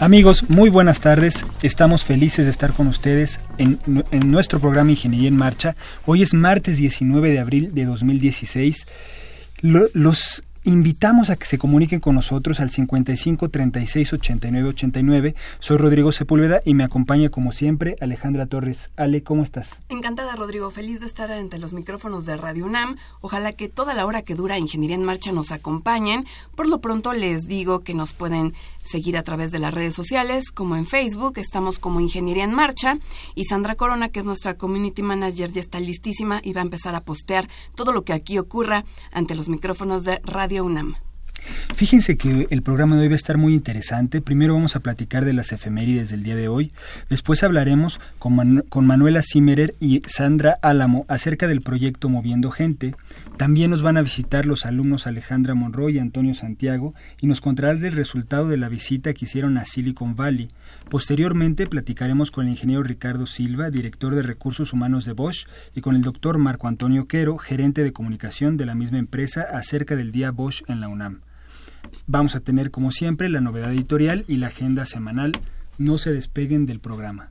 Amigos, muy buenas tardes. Estamos felices de estar con ustedes en, nuestro programa Ingeniería en Marcha. Hoy es martes 19 de abril de 2016. los invitamos a que se comuniquen con nosotros al 55 36 89 89. Soy Rodrigo Sepúlveda y me acompaña como siempre Alejandra Torres. Ale, ¿cómo estás? Encantada, Rodrigo. Feliz de estar entre los micrófonos de Radio UNAM. Ojalá que toda la hora que dura Ingeniería en Marcha nos acompañen. Por lo pronto les digo que nos pueden seguir a través de las redes sociales, como en Facebook, estamos como Ingeniería en Marcha. Y Sandra Corona, que es nuestra Community Manager, ya está listísima y va a empezar a postear todo lo que aquí ocurra ante los micrófonos de Radio Fíjense que el programa de hoy va a estar muy interesante. Primero vamos a platicar de las efemérides del día de hoy. Después hablaremos con, con, Manuela Zimmerer y Sandra Álamo acerca del proyecto Moviendo Gente. También nos van a visitar los alumnos Alejandra Monroy y Antonio Santiago y nos contarán el resultado de la visita que hicieron a Silicon Valley. Posteriormente platicaremos con el ingeniero Ricardo Silva, director de Recursos Humanos de Bosch, y con el doctor Marco Antonio Quero, gerente de comunicación de la misma empresa, acerca del Día Bosch en la UNAM. Vamos a tener, como siempre, la novedad editorial y la agenda semanal. No se despeguen del programa.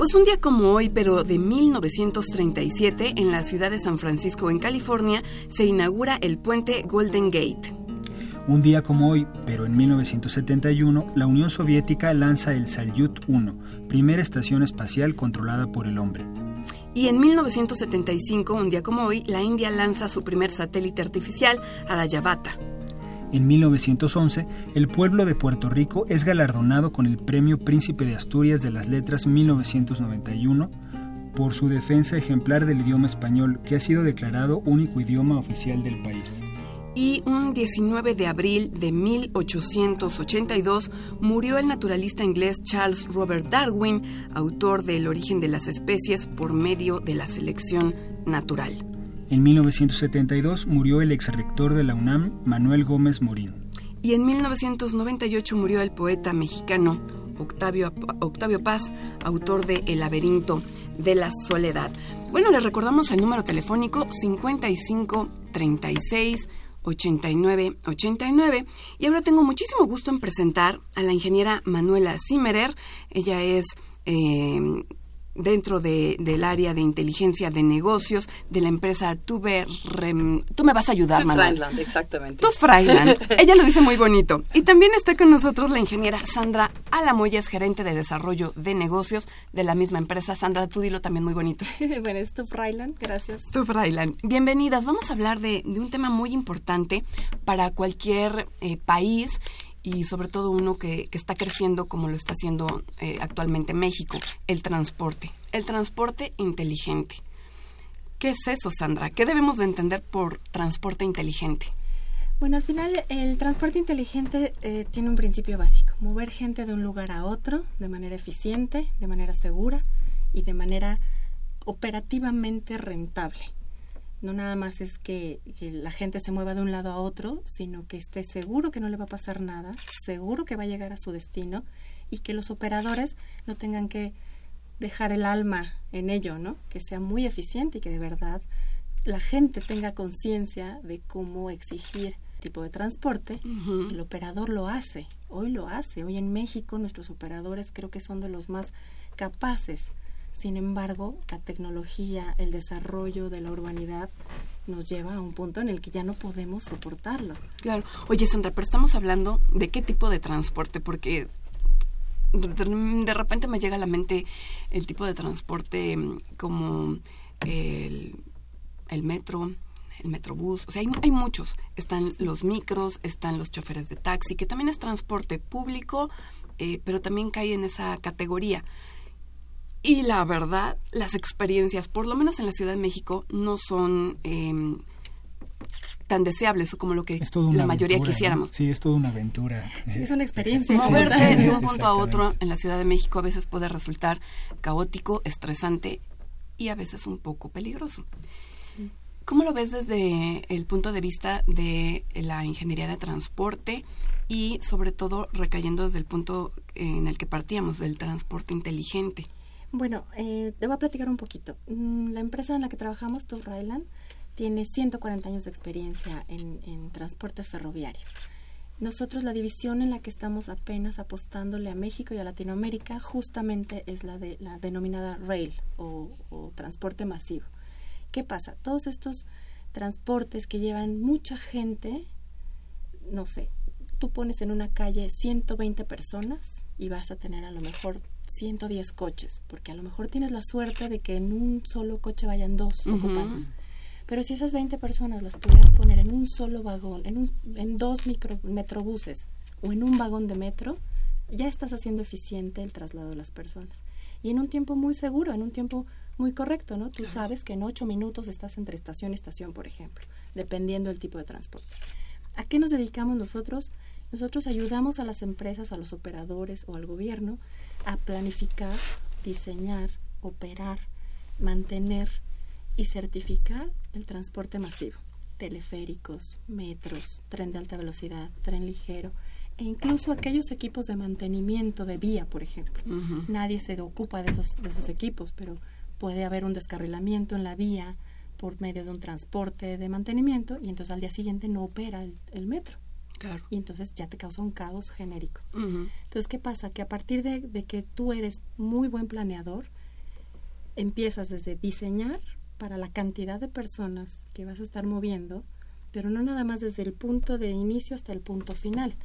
Pues un día como hoy, pero de 1937, en la ciudad de San Francisco, en California, se inaugura el puente Golden Gate. Un día como hoy, pero en 1971, la Unión Soviética lanza el Salyut 1, primera estación espacial controlada por el hombre. Y en 1975, un día como hoy, la India lanza su primer satélite artificial, Aryabhata. En 1911, el pueblo de Puerto Rico es galardonado con el Premio Príncipe de Asturias de las Letras 1991 por su defensa ejemplar del idioma español, que ha sido declarado único idioma oficial del país. Y un 19 de abril de 1882 murió el naturalista inglés Charles Robert Darwin, autor del origen de las especies por medio de la selección natural. En 1972 murió el exrector de la UNAM, Manuel Gómez Morín. Y en 1998 murió el poeta mexicano Octavio, Octavio Paz, autor de El laberinto de la soledad. Bueno, les recordamos el número telefónico 55 36 89 89 y ahora tengo muchísimo gusto en presentar a la ingeniera Manuela Zimmerer. Ella es eh, dentro de, del área de inteligencia de negocios de la empresa Tuber Tú me vas a ayudar, Manuel. exactamente. Tu Freiland. Ella lo dice muy bonito. Y también está con nosotros la ingeniera Sandra Alamoya, es gerente de desarrollo de negocios de la misma empresa. Sandra, tú dilo también muy bonito. bueno, es Tu Freiland, gracias. Tu Freiland. Bienvenidas. Vamos a hablar de, de, un tema muy importante para cualquier eh, país y sobre todo uno que, está creciendo como lo está haciendo eh, actualmente México, el transporte, el transporte inteligente. ¿Qué es eso, Sandra? ¿Qué debemos de entender por transporte inteligente? Bueno, al final el transporte inteligente eh, tiene un principio básico, mover gente de un lugar a otro de manera eficiente, de manera segura y de manera operativamente rentable no nada más es que, la gente se mueva de un lado a otro, sino que esté seguro que no le va a pasar nada, seguro que va a llegar a su destino y que los operadores no tengan que dejar el alma en ello, ¿no? Que sea muy eficiente y que de verdad la gente tenga conciencia de cómo exigir tipo de transporte, el operador lo hace, hoy lo hace, hoy en México nuestros operadores creo que son de los más capaces. Sin embargo, la tecnología, el desarrollo de la urbanidad nos lleva a un punto en el que ya no podemos soportarlo. Claro. Oye, Sandra, pero estamos hablando de qué tipo de transporte, porque de repente me llega a la mente el tipo de transporte mm, como el, el metro, el metrobús, o sea, hay, hay, muchos. Están los micros, están los choferes de taxi, que también es transporte público, eh, pero también cae en esa categoría. Y la verdad, las experiencias, por lo menos en la Ciudad de México, no son eh, tan deseables como lo que la mayoría quisiéramos. Sí, es toda una aventura. es una experiencia. Moverse de un punto a otro en la Ciudad de México a veces puede resultar caótico, estresante y a veces un poco peligroso. ¿Cómo lo ves desde el punto de vista de la ingeniería de transporte y sobre todo recayendo desde el punto en el que partíamos, del transporte inteligente? Bueno, eh, te voy a platicar un poquito. Mm, la empresa en la que trabajamos, Tour tiene 140 años de experiencia en, transporte ferroviario. Nosotros la división en la que estamos apenas apostándole a México y a Latinoamérica justamente es la de la denominada rail o, transporte masivo. ¿Qué pasa? Todos estos transportes que llevan mucha gente, no sé, tú pones en una calle 120 personas y vas a tener a lo mejor 110 coches, porque a lo mejor tienes la suerte de que en un solo coche vayan dos ocupantes. Pero si esas 20 personas las pudieras poner en un solo vagón, en, un, en dos micro, metrobuses o en un vagón de metro, ya estás haciendo eficiente el traslado de las personas. Y en un tiempo muy seguro, en un tiempo muy correcto, ¿no? Tú sabes que en ocho minutos estás entre estación y estación, por ejemplo, dependiendo del tipo de transporte. ¿A qué nos dedicamos nosotros? Nosotros ayudamos a las empresas, a los operadores o al gobierno a planificar, diseñar, operar, mantener y certificar el transporte masivo, teleféricos, metros, tren de alta velocidad, tren ligero e incluso aquellos equipos de mantenimiento de vía, por ejemplo. Nadie se ocupa de esos, de esos equipos, pero puede haber un descarrilamiento en la vía por medio de un transporte de mantenimiento y entonces al día siguiente no opera el, metro. Claro. Y entonces ya te causa un caos genérico. Entonces, ¿qué pasa? Que a partir de, de que tú eres muy buen planeador, empiezas desde diseñar para la cantidad de personas que vas a estar moviendo, pero no nada más desde el punto de inicio hasta el punto final,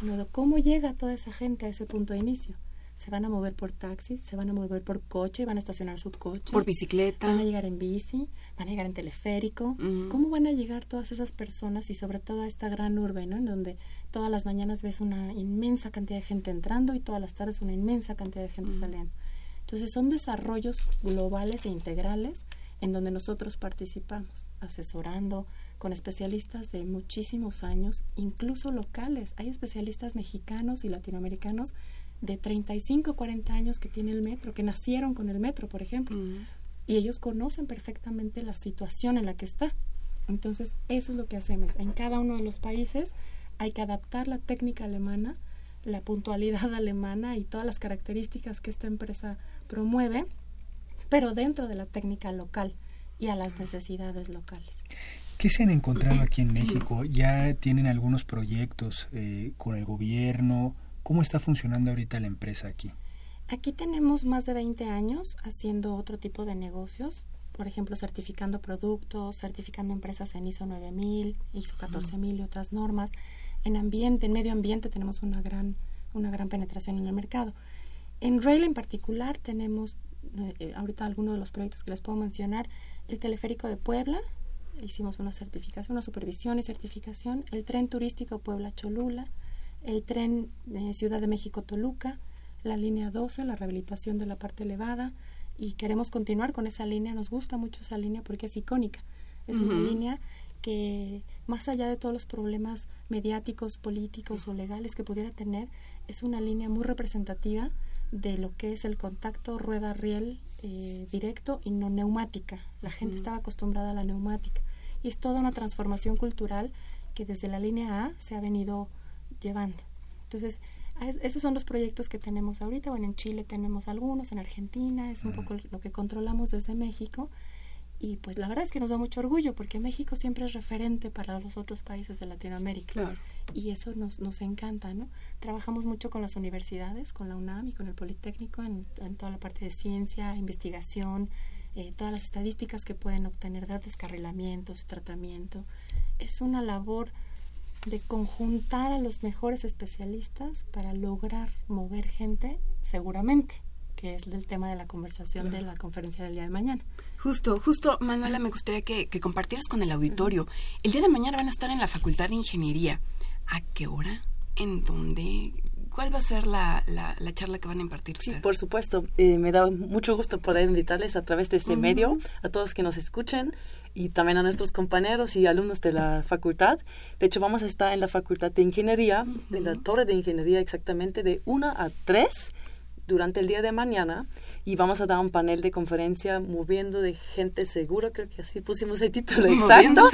sino de cómo llega toda esa gente a ese punto de inicio. Se van a mover por taxi, se van a mover por coche, van a estacionar su coche. Por bicicleta. Van a llegar en bici, van a llegar en teleférico. ¿Cómo van a llegar todas esas personas y sobre todo a esta gran urbe, ¿no? En donde todas las mañanas ves una inmensa cantidad de gente entrando y todas las tardes una inmensa cantidad de gente saliendo. Entonces son desarrollos globales e integrales en donde nosotros participamos, asesorando con especialistas de muchísimos años, incluso locales. Hay especialistas mexicanos y latinoamericanos de 35, 40 años que tienen el metro, que nacieron con el metro, por ejemplo. Mm. Y ellos conocen perfectamente la situación en la que está. Entonces, eso es lo que hacemos. En cada uno de los países hay que adaptar la técnica alemana, la puntualidad alemana y todas las características que esta empresa promueve pero dentro de la técnica local y a las necesidades locales. ¿Qué se han encontrado aquí en México? ¿Ya tienen algunos proyectos eh, con el gobierno? ¿Cómo está funcionando ahorita la empresa aquí? Aquí tenemos más de 20 años haciendo otro tipo de negocios, por ejemplo, certificando productos, certificando empresas en ISO 9000, ISO 14000 y otras normas. En ambiente, en medio ambiente tenemos una gran, una gran penetración en el mercado. En Rail en particular tenemos eh, eh, ahorita algunos de los proyectos que les puedo mencionar, el teleférico de Puebla, hicimos una certificación, una supervisión y certificación, el tren turístico Puebla-Cholula, el tren eh, Ciudad de México-Toluca, la línea 12, la rehabilitación de la parte elevada, y queremos continuar con esa línea, nos gusta mucho esa línea porque es icónica, es una línea que más allá de todos los problemas mediáticos, políticos o legales que pudiera tener, es una línea muy representativa de lo que es el contacto rueda-riel eh, directo y no neumática. La gente estaba acostumbrada a la neumática. Y es toda una transformación cultural que desde la línea A se ha venido llevando. Entonces, esos son los proyectos que tenemos ahorita. Bueno, en Chile tenemos algunos, en Argentina, es un poco lo que controlamos desde México. y pues la verdad es que nos da mucho orgullo porque México siempre es referente para los otros países de Latinoamérica. Y eso nos, nos encanta, ¿no? Trabajamos mucho con las universidades, con la UNAM y con el Politécnico en, toda la parte de ciencia, investigación, eh, todas las estadísticas que pueden obtener de descarrilamientos, tratamiento. Es una labor de conjuntar a los mejores especialistas para lograr mover gente seguramente que es el tema de la conversación de la conferencia del día de mañana. Justo, justo, Manuela, me gustaría que, compartieras con el auditorio. El día de mañana van a estar en la Facultad de Ingeniería. ¿A qué hora? ¿En dónde? ¿Cuál va a ser la, la, charla que van a impartir ustedes? Sí, por supuesto. Eh, me da mucho gusto poder invitarles a través de este medio, a todos que nos escuchen y también a nuestros compañeros y alumnos de la facultad. De hecho, vamos a estar en la Facultad de Ingeniería, en la Torre de Ingeniería exactamente, de 1 a 3 durante el día de mañana y vamos a dar un panel de conferencia moviendo de gente segura, creo que así pusimos el título exacto.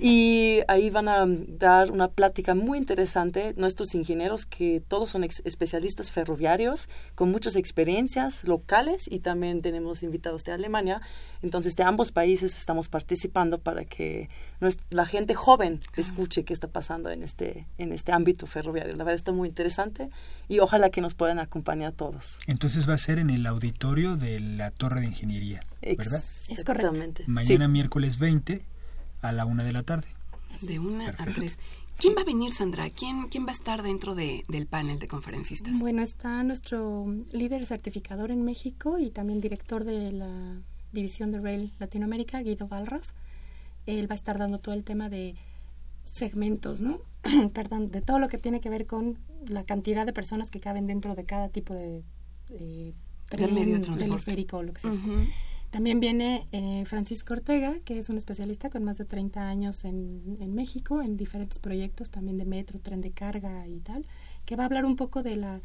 Y ahí van a dar una plática muy interesante nuestros ingenieros que todos son especialistas ferroviarios con muchas experiencias locales y también tenemos invitados de Alemania. Entonces de ambos países estamos participando para que la gente joven escuche qué está pasando en este, en este ámbito ferroviario. La verdad está muy interesante y ojalá que nos puedan acompañar todos. Entonces va a ser en el auditorio de la Torre de Ingeniería, ¿verdad? Exactamente. Mañana miércoles 20 a la una de la tarde. De una a tres. ¿Quién va a venir, Sandra? ¿Quién, quién va a estar dentro de, del panel de conferencistas? Bueno, está nuestro líder certificador en México y también director de la División de Rail Latinoamérica, Guido Balraf. Él va a estar dando todo el tema de segmentos, ¿no? Perdón, de todo lo que tiene que ver con la cantidad de personas que caben dentro de cada tipo de eh, tren, medio teleférico o lo que sea. También viene eh, Francisco Ortega, que es un especialista con más de 30 años en, en, México, en diferentes proyectos también de metro, tren de carga y tal, que va a hablar un poco de la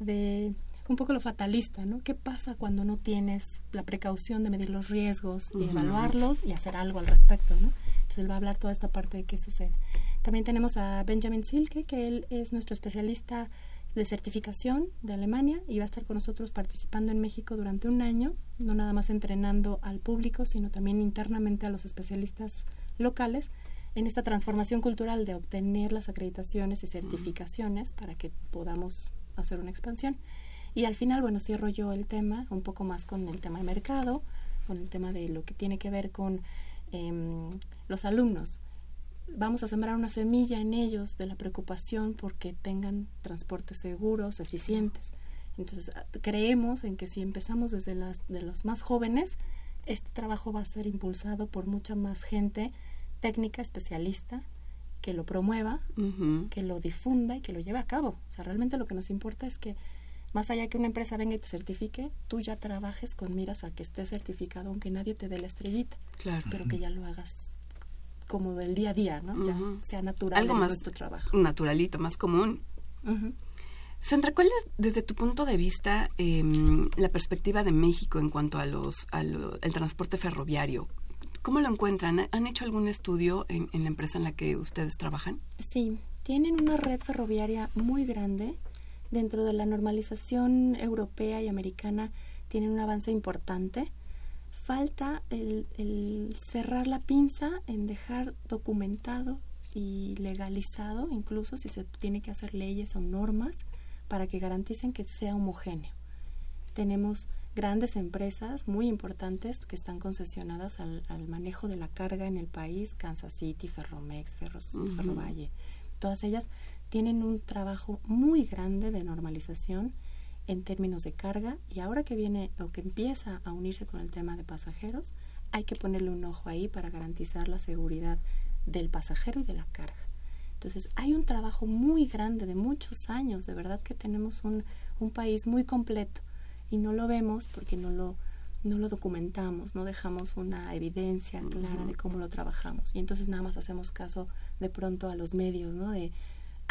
de un poco lo fatalista, ¿no? ¿Qué pasa cuando no tienes la precaución de medir los riesgos y evaluarlos y hacer algo al respecto, ¿no? Entonces él va a hablar toda esta parte de qué sucede. También tenemos a Benjamin Silke, que él es nuestro especialista de certificación de Alemania y va a estar con nosotros participando en México durante un año, no nada más entrenando al público, sino también internamente a los especialistas locales en esta transformación cultural de obtener las acreditaciones y certificaciones para que podamos hacer una expansión. Y al final, bueno, cierro yo el tema un poco más con el tema de mercado, con el tema de lo que tiene que ver con em, los alumnos vamos a sembrar una semilla en ellos de la preocupación porque tengan transportes seguros, eficientes. Entonces, ah, creemos en que si empezamos desde las, de los más jóvenes, este trabajo va a ser impulsado por mucha más gente técnica, especialista, que lo promueva, que lo difunda y que lo lleve a cabo. O sea, realmente lo que nos importa es que más allá que una empresa venga y te certifique, tú ya trabajes con miras a que esté certificado, aunque nadie te dé la estrellita, claro. pero que ya lo hagas como del día a día, ¿no? Ya sea natural Algo más nuestro trabajo. Naturalito, más común. Sandra, ¿cuál es, desde tu punto de vista, em, la perspectiva de México en cuanto a los al el transporte ferroviario? ¿Cómo lo encuentran? ¿Han hecho algún estudio en, en, la empresa en la que ustedes trabajan? Sí, tienen una red ferroviaria muy grande. Dentro de la normalización europea y americana tienen un avance importante falta el, cerrar la pinza en dejar documentado y legalizado, incluso si se tiene que hacer leyes o normas para que garanticen que sea homogéneo. Tenemos grandes empresas muy importantes que están concesionadas al, manejo de la carga en el país, Kansas City, Ferromex, Ferros, Ferrovalle. Todas ellas tienen un trabajo muy grande de normalización en términos de carga y ahora que viene o que empieza a unirse con el tema de pasajeros, hay que ponerle un ojo ahí para garantizar la seguridad del pasajero y de la carga. Entonces, hay un trabajo muy grande de muchos años, de verdad que tenemos un, un país muy completo y no lo vemos porque no lo, no lo documentamos, no dejamos una evidencia clara de cómo lo trabajamos. Y entonces nada más hacemos caso de pronto a los medios, ¿no? De,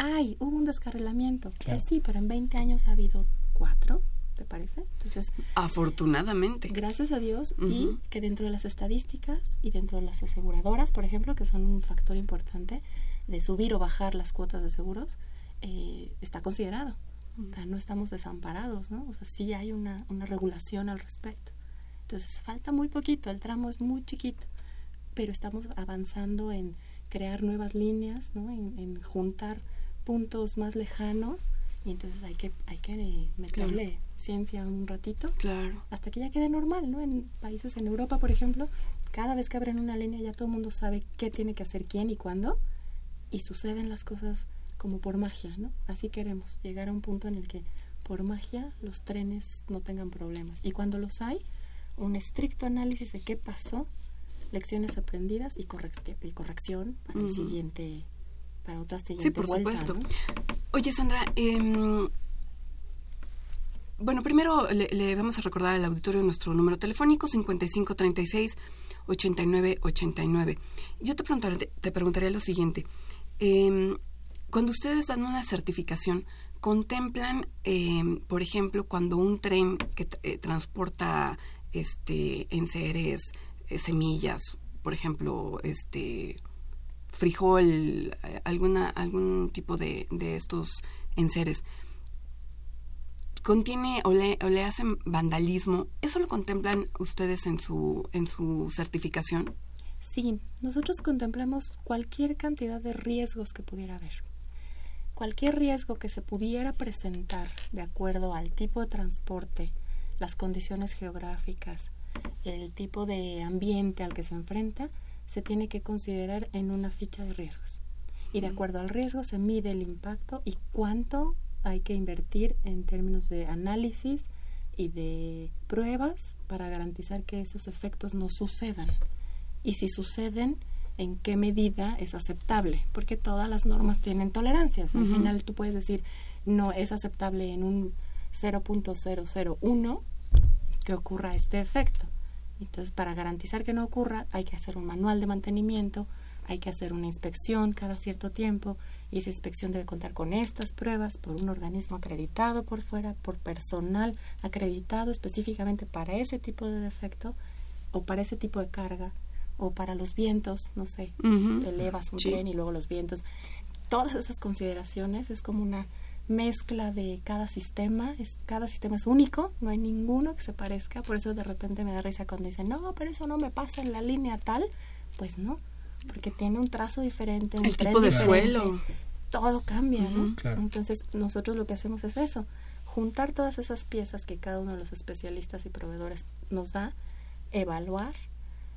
ay, hubo un descarrilamiento. Pues sí, pero en 20 años ha habido cuatro, ¿te parece? Entonces, afortunadamente. Gracias a Dios y que dentro de las estadísticas y dentro de las aseguradoras, por ejemplo, que son un factor importante de subir o bajar las cuotas de seguros, eh, está considerado. O sea, no estamos desamparados, ¿no? O sea, sí hay una, una regulación al respecto. Entonces falta muy poquito, el tramo es muy chiquito, pero estamos avanzando en crear nuevas líneas, ¿no? en, juntar puntos más lejanos y entonces hay que hay que meterle ciencia un ratito claro. hasta que ya quede normal no en países en Europa por ejemplo cada vez que abren una línea ya todo el mundo sabe qué tiene que hacer quién y cuándo y suceden las cosas como por magia no así queremos llegar a un punto en el que por magia los trenes no tengan problemas. Y cuando los hay un estricto análisis de qué pasó lecciones aprendidas y, y corrección para el siguiente para otra siguiente sí por supuesto Oye, Sandra, em, bueno, primero le, vamos a recordar al auditorio nuestro número telefónico 5536-8989. Yo te preguntaré, te preguntaría lo siguiente. Em, cuando ustedes dan una certificación, ¿contemplan, em, por ejemplo, cuando un tren que eh, transporta este, enseres, eh, semillas, por ejemplo, este frijol, eh, alguna, algún tipo de, de estos enseres, contiene o le, o hacen vandalismo, ¿eso lo contemplan ustedes en su, en su certificación? Sí, nosotros contemplamos cualquier cantidad de riesgos que pudiera haber. Cualquier riesgo que se pudiera presentar de acuerdo al tipo de transporte, las condiciones geográficas, el tipo de ambiente al que se enfrenta, se tiene que considerar en una ficha de riesgos. Y de acuerdo al riesgo se mide el impacto y cuánto hay que invertir en términos de análisis y de pruebas para garantizar que esos efectos no sucedan. Y si suceden, en qué medida es aceptable, porque todas las normas tienen tolerancias. Al final tú puedes decir, no es aceptable en un 0.001 que ocurra este efecto. Entonces, para garantizar que no ocurra, hay que hacer un manual de mantenimiento, hay que hacer una inspección cada cierto tiempo y esa inspección debe contar con estas pruebas por un organismo acreditado por fuera, por personal acreditado específicamente para ese tipo de defecto o para ese tipo de carga o para los vientos, no sé, elevas un tren y luego los vientos. Todas esas consideraciones es como una mezcla de cada sistema, es, cada sistema es único, no hay ninguno que se parezca, por eso de repente me da risa cuando dicen, no, pero eso no me pasa en la línea tal, pues no, porque tiene un trazo diferente, un El tipo de suelo. Todo cambia, ¿no? Entonces nosotros lo que hacemos es eso, juntar todas esas piezas que cada uno de los especialistas y proveedores nos da, evaluar,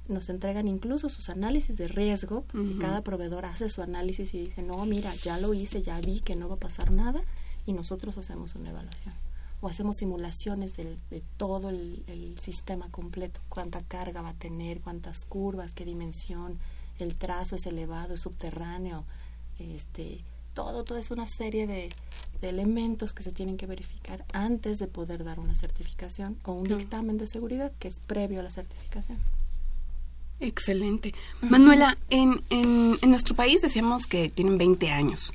nos entregan incluso sus análisis de riesgo, porque cada proveedor hace su análisis y dice, no, mira, ya lo hice, ya vi que no va a pasar nada, y nosotros hacemos una evaluación. O hacemos simulaciones de todo el, sistema completo, cuánta carga va a tener, cuántas curvas, qué dimensión, el trazo es elevado, es subterráneo, este, todo, todo es una serie de, elementos que se tienen que verificar antes de poder dar una certificación o un dictamen de seguridad que es previo a la certificación. Excelente. Manuela, en, en, en nuestro país decíamos que tienen 20 años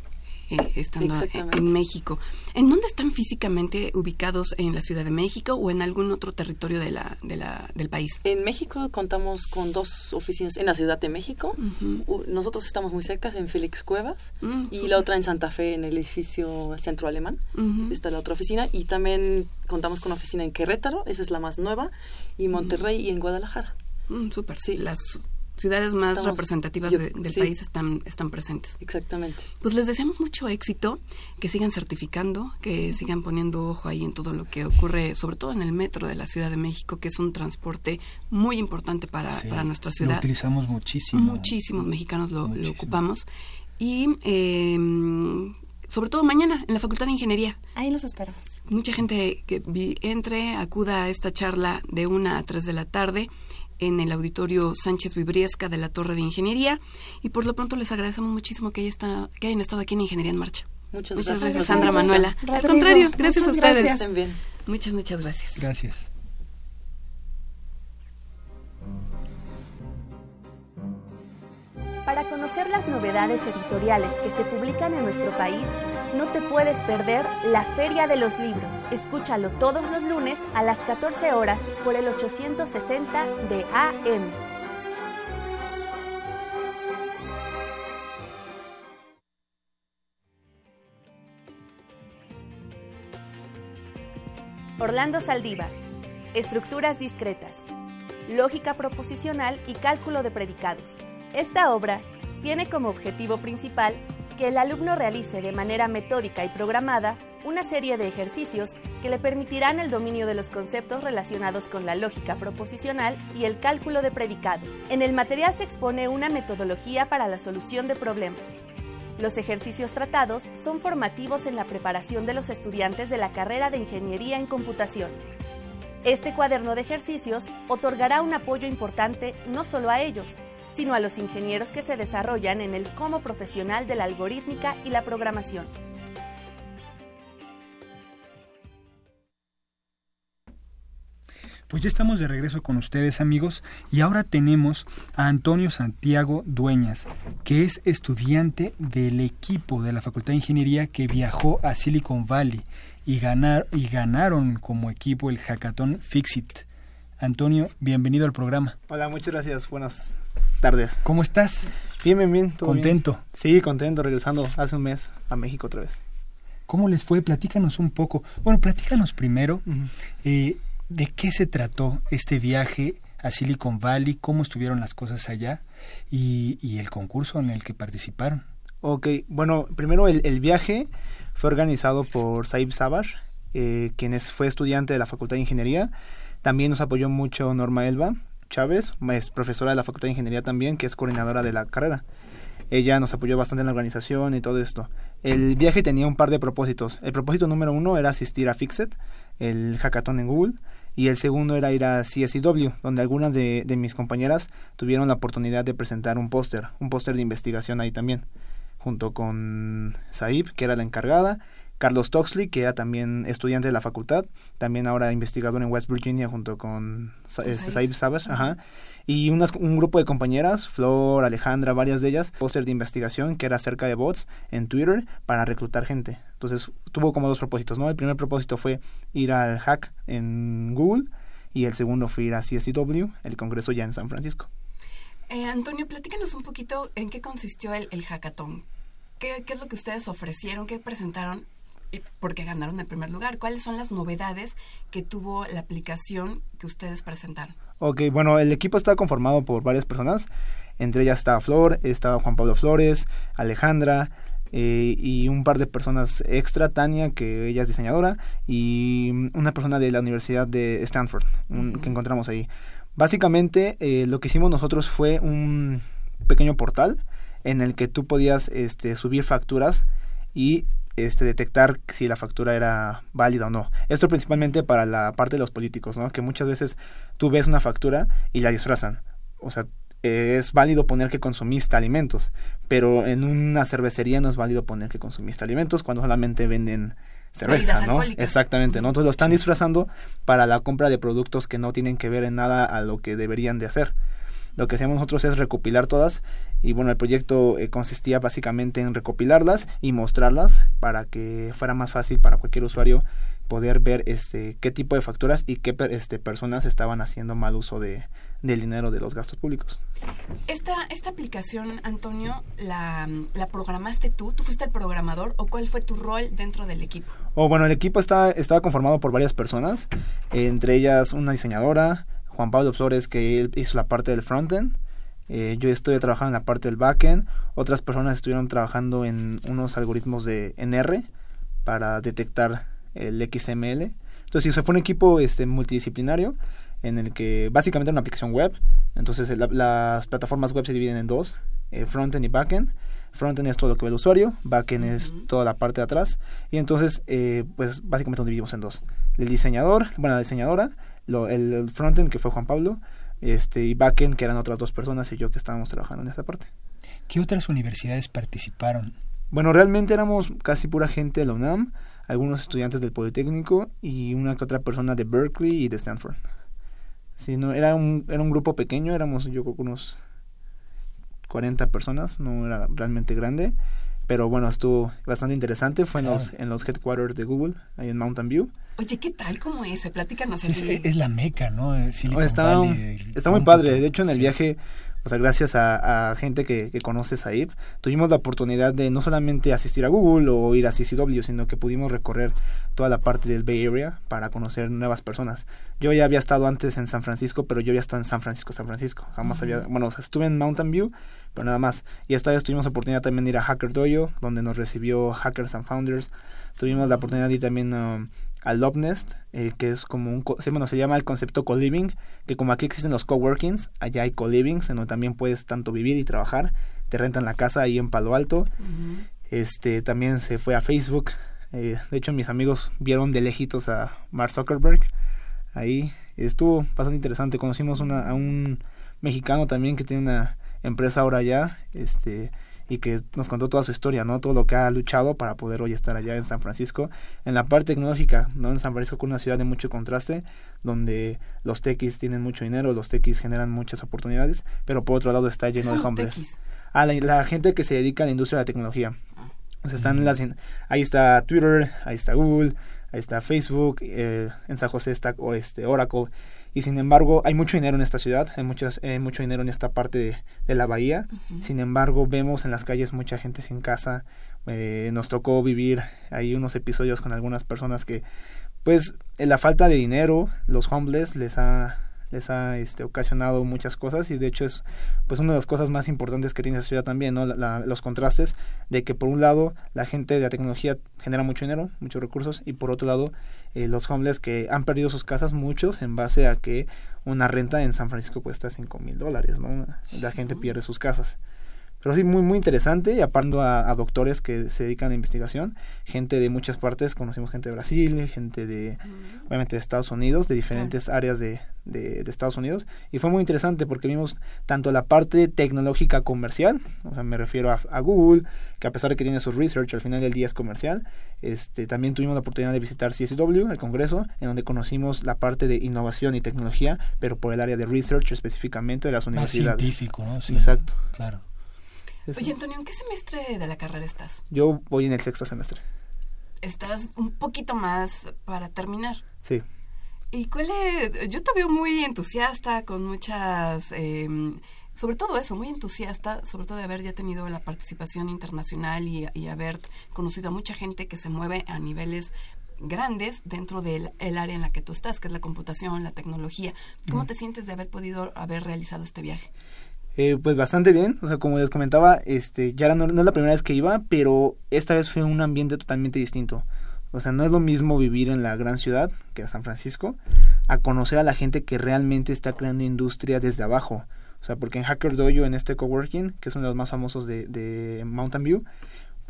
eh, estando en México. ¿En dónde están físicamente ubicados en la Ciudad de México o en algún otro territorio de la, de la, del país? En México contamos con dos oficinas en la Ciudad de México. Nosotros estamos muy cerca en Félix Cuevas mm, y la otra en Santa Fe, en el edificio Centro Alemán. Está la otra oficina y también contamos con una oficina en Querétaro, esa es la más nueva, y Monterrey y en Guadalajara. Mm, súper, sí. Las ciudades más representativas del país están, están presentes. Exactamente. Pues les deseamos mucho éxito, que sigan certificando, que sigan poniendo ojo ahí en todo lo que ocurre, sobre todo en el metro de la Ciudad de México, que es un transporte muy importante para, para nuestra ciudad. Lo utilizamos muchísimo. Muchísimos mexicanos lo, ocupamos. Y em, sobre todo mañana en la Facultad de Ingeniería. Ahí los esperamos. Mucha gente que entre, acuda a esta charla de una a tres de la tarde en el auditorio Sánchez Vibriesca de la Torre de Ingeniería. Y por lo pronto les agradecemos muchísimo que, que hayan estado aquí en Ingeniería en Marcha. Muchas, gracias, Sandra Manuela. Al contrario, gracias a ustedes. Gracias. Muchas, muchas gracias. Gracias. Para conocer las novedades editoriales que se publican en nuestro país, no te puedes perder la Feria de los Libros. Escúchalo todos los lunes a las 14 horas por el 860 de AM. Orlando Saldívar. Estructuras discretas. lógica proposicional y cálculo de predicados. Esta obra tiene como objetivo principal que el alumno realice de manera metódica y programada una serie de ejercicios que le permitirán el dominio de los conceptos relacionados con la lógica proposicional y el cálculo de predicado. En el material se expone una metodología para la solución de problemas. Los ejercicios tratados son formativos en la preparación de los estudiantes de la carrera de Ingeniería en Computación. Este cuaderno de ejercicios otorgará un apoyo importante no solo a ellos, sino a los ingenieros que se desarrollan en el como profesional de la algorítmica y la programación. Pues ya estamos de regreso con ustedes amigos y ahora tenemos a Antonio Santiago Dueñas, que es estudiante del equipo de la Facultad de Ingeniería que viajó a Silicon Valley y, ganar, y ganaron como equipo el hackathon Fixit. Antonio, bienvenido al programa. Hola, muchas gracias. Buenas tardes. ¿Cómo estás? Bien, bien, bien. ¿Contento? Sí, contento, regresando hace un mes a México otra vez. ¿Cómo les fue? Platícanos un poco. Bueno, platícanos primero. ¿De qué se trató este viaje a Silicon Valley? ¿Cómo estuvieron las cosas allá? Y, el concurso en el que participaron. Ok, bueno, primero el, viaje fue organizado por Saib Sabar, eh, quien fue estudiante de la Facultad de Ingeniería. También nos apoyó mucho Norma Elba Chávez, es profesora de la Facultad de Ingeniería también, que es coordinadora de la carrera. Ella nos apoyó bastante en la organización y todo esto. El viaje tenía un par de propósitos. El propósito número uno era asistir a Fixit, el hackathon en Google y el segundo era ir a CSIW, donde algunas de, mis compañeras tuvieron la oportunidad de presentar un póster, un póster de investigación ahí también, junto con Saib, que era la encargada, Carlos Toxley, que era también estudiante de la facultad, también ahora investigador en West Virginia junto con este, Saib Savage, ajá, y un grupo de compañeras, Flor, Alejandra, varias de ellas, póster de investigación que era acerca de bots en Twitter para reclutar gente. Entonces tuvo como dos propósitos, ¿no? El primer propósito fue ir al hack en Google y el segundo fue ir a CSW, el congreso ya en San Francisco. Eh, Antonio, platícanos un poquito en qué consistió el, el hackathon. ¿Qué, ¿Qué es lo que ustedes ofrecieron? ¿Qué presentaron? Porque ganaron el primer lugar. ¿Cuáles son las novedades que tuvo la aplicación que ustedes presentaron? Ok, bueno, el equipo está conformado por varias personas. Entre ellas estaba Flor, estaba Juan Pablo Flores, Alejandra eh, y un par de personas extra, Tania, que ella es diseñadora, y una persona de la Universidad de Stanford, que encontramos ahí. Básicamente, eh, lo que hicimos nosotros fue un pequeño portal en el que tú podías este, subir facturas y este, detectar si la factura era válida o no. Esto principalmente para la parte de los políticos, ¿no? Que muchas veces tú ves una factura y la disfrazan. O sea, es válido poner que consumiste alimentos, pero en una cervecería no es válido poner que consumiste alimentos cuando solamente venden cerveza, ¿no? Exactamente, ¿no? Entonces lo están disfrazando para la compra de productos que no tienen que ver en nada a lo que deberían de hacer. Lo que hacemos nosotros es recopilar todas y bueno, el proyecto eh, consistía básicamente en recopilarlas y mostrarlas para que fuera más fácil para cualquier usuario poder ver este qué tipo de facturas y qué este, personas estaban haciendo mal uso de, del dinero de los gastos públicos. Esta, esta aplicación, Antonio, la, la, programaste tú? ¿Tú fuiste el programador o cuál fue tu rol dentro del equipo? Oh, bueno, el equipo está, estaba conformado por varias personas, entre ellas una diseñadora, Juan Pablo Flores, que él hizo la parte del frontend, eh, yo estoy trabajando en la parte del backend. Otras personas estuvieron trabajando en unos algoritmos de NR para detectar el XML. Entonces, sí, fue un equipo este, multidisciplinario en el que básicamente era una aplicación web. Entonces, las plataformas web se dividen en dos, eh, frontend y backend. Frontend es todo lo que ve el usuario, backend es toda la parte de atrás. Y entonces, eh, pues básicamente nos dividimos en dos. El diseñador, bueno, la diseñadora, lo, el frontend que fue Juan Pablo, este, y backend, que eran otras dos personas, y yo que estábamos trabajando en esta parte. ¿Qué otras universidades participaron? Bueno, realmente éramos casi pura gente de la UNAM, algunos estudiantes del Politécnico y una que otra persona de Berkeley y de Stanford. Sí, no, era un, era un grupo pequeño, éramos yo creo unos 40 personas, no era realmente grande, pero bueno, estuvo bastante interesante, fue en, los, en los headquarters de Google, ahí en Mountain View. Oye, ¿qué tal como ese? Platícanos. Sí, es, la meca, ¿no? está, está muy padre. De hecho, en el viaje o sea, gracias a, gente que, que conoce Saib, tuvimos la oportunidad de no solamente asistir a Google o ir a CCW, sino que pudimos recorrer toda la parte del Bay Area para conocer nuevas personas. Yo ya había estado antes en San Francisco, pero yo había estado en San Francisco, San Francisco. Jamás había, bueno, o sea, estuve en Mountain View, pero nada más. Y esta vez tuvimos oportunidad también de ir a Hacker Dojo, donde nos recibió Hackers and Founders. Tuvimos la oportunidad de ir también um, a Lovenest, eh, que es como un, bueno, se llama el concepto co-living, que como aquí existen los coworkings, allá hay co-livings, en donde también puedes tanto vivir y trabajar, te rentan la casa ahí en Palo Alto, este, también se fue a Facebook, eh, de hecho mis amigos vieron de lejitos a Mark Zuckerberg, ahí estuvo bastante interesante, conocimos una, a un mexicano también que tiene una empresa ahora allá, este, y que nos contó toda su historia, ¿no? Todo lo que ha luchado para poder hoy estar allá en San Francisco. En la parte tecnológica, ¿no? En San Francisco, con una ciudad de mucho contraste, donde los techis tienen mucho dinero, los techis generan muchas oportunidades, pero por otro lado está lleno de hombres. Ah, la, gente que se dedica a la industria de la tecnología. O sea, están las, ahí está Twitter, ahí está Google, ahí está Facebook, eh, en San José está este, Oracle y sin embargo hay mucho dinero en esta ciudad, hay, muchos, mucho dinero en esta parte de, la bahía, sin embargo vemos en las calles mucha gente sin casa, eh, nos tocó vivir ahí unos episodios con algunas personas que pues la falta de dinero, los homeless les ha les ha este, ocasionado muchas cosas y de hecho es pues una de las cosas más importantes que tiene esa ciudad también, ¿no? los contrastes de que por un lado la gente de la tecnología genera mucho dinero, muchos recursos y por otro lado eh, los homeless que han perdido sus casas, muchos en base a que una renta en San Francisco cuesta cinco mil dólares, ¿no? La gente pierde sus casas. Pero sí, muy, muy interesante, y aparte a, doctores que se dedican a investigación, gente de muchas partes, conocimos gente de Brasil, gente de, obviamente, de Estados Unidos, de diferentes áreas de, de, Estados Unidos, y fue muy interesante porque vimos tanto la parte tecnológica comercial, o sea, me refiero a, Google, que a pesar de que tiene su research, al final del día es comercial, este, también tuvimos la oportunidad de visitar CSW, el Congreso, en donde conocimos la parte de innovación y tecnología, pero por el área de research específicamente de las universidades. científico, ¿no? Sí, Exacto. Claro. Oye, Antonio, ¿en qué semestre de la carrera estás? Yo voy en el sexto semestre. Estás un poquito más para terminar. Sí. ¿Y cuál es? Yo te veo muy entusiasta, con muchas... Em, sobre todo eso, muy entusiasta, sobre todo de haber ya tenido la participación internacional y, y haber conocido a mucha gente que se mueve a niveles grandes dentro del el área en la que tú estás, que es la computación, la tecnología. ¿Cómo te sientes de haber podido haber realizado este viaje? Eh, pues bastante bien, o sea, como les comentaba, este, ya no, no, es la primera vez que iba, pero esta vez fue un ambiente totalmente distinto. O sea, no es lo mismo vivir en la gran ciudad, que es San Francisco, a conocer a la gente que realmente está creando industria desde abajo. O sea, porque en Hacker Dojo, en este coworking, que es uno de los más famosos de, de Mountain View,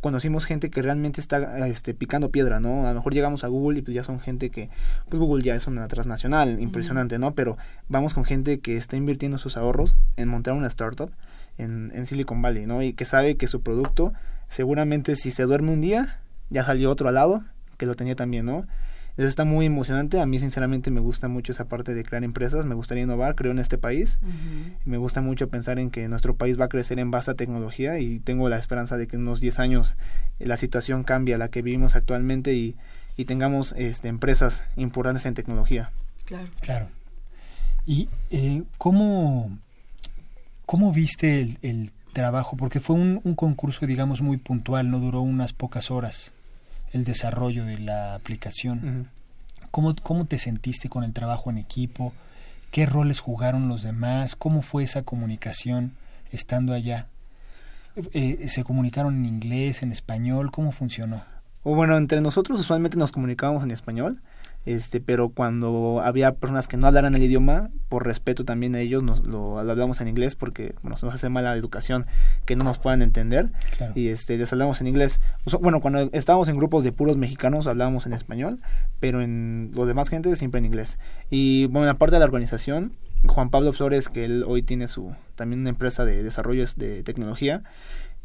conocimos gente que realmente está este, picando piedra, ¿no? A lo mejor llegamos a Google y pues ya son gente que, pues Google ya es una transnacional, impresionante, ¿no? Pero vamos con gente que está invirtiendo sus ahorros en montar una startup en, en Silicon Valley, ¿no? Y que sabe que su producto, seguramente si se duerme un día, ya salió otro al lado que lo tenía también, ¿no? Eso está muy emocionante. A mí, sinceramente, me gusta mucho esa parte de crear empresas. Me gustaría innovar, creo en este país. Me gusta mucho pensar en que nuestro país va a crecer en base a tecnología y tengo la esperanza de que en unos 10 años la situación cambie a la que vivimos actualmente y, y tengamos este, empresas importantes en tecnología. Claro. Claro. ¿Y eh, cómo, cómo viste el, el trabajo? Porque fue un, un concurso, digamos, muy puntual, no duró unas pocas horas el desarrollo de la aplicación. ¿Cómo, ¿Cómo te sentiste con el trabajo en equipo? ¿Qué roles jugaron los demás? ¿Cómo fue esa comunicación estando allá? Eh, ¿Se comunicaron en inglés, en español? ¿Cómo funcionó? O bueno, entre nosotros usualmente nos comunicábamos en español este pero cuando había personas que no hablaran el idioma por respeto también a ellos nos lo, hablamos en inglés porque bueno nos hace mala educación que no nos puedan entender. Y este les hablamos en inglés. Bueno cuando estábamos en grupos de puros mexicanos hablábamos en español pero en los demás gente siempre en inglés. Y bueno la parte de la organización Juan Pablo Flores que él hoy tiene su también una empresa de desarrollos de tecnología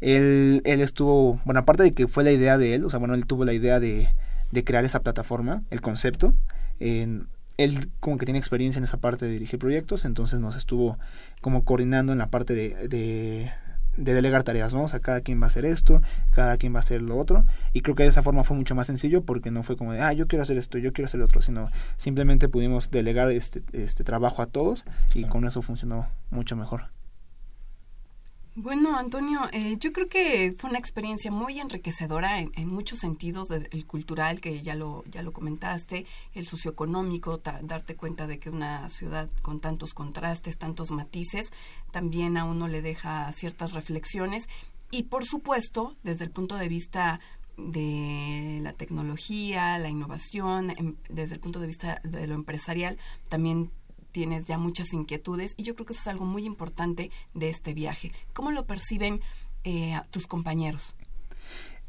él, él estuvo, bueno, aparte de que fue la idea de él, o sea, bueno, él tuvo la idea de, de crear esa plataforma, el concepto. Él como que tiene experiencia en esa parte de dirigir proyectos, entonces nos estuvo como coordinando en la parte de, de, delegar tareas, ¿no? O sea, cada quien va a hacer esto, cada quien va a hacer lo otro, y creo que de esa forma fue mucho más sencillo porque no fue como de, ah, yo quiero hacer esto, yo quiero hacer lo otro, sino simplemente pudimos delegar este, este trabajo a todos y con eso funcionó mucho mejor. Bueno, Antonio, eh, yo creo que fue una experiencia muy enriquecedora en, muchos sentidos, el cultural, que ya lo, ya lo comentaste, el socioeconómico, darte cuenta de que una ciudad con tantos contrastes, tantos matices, también a uno le deja ciertas reflexiones. Y por supuesto, desde el punto de vista de la tecnología, la innovación, em, desde el punto de vista de lo empresarial, también tienes ya muchas inquietudes y yo creo que eso es algo muy importante de este viaje. ¿Cómo lo perciben eh, tus compañeros?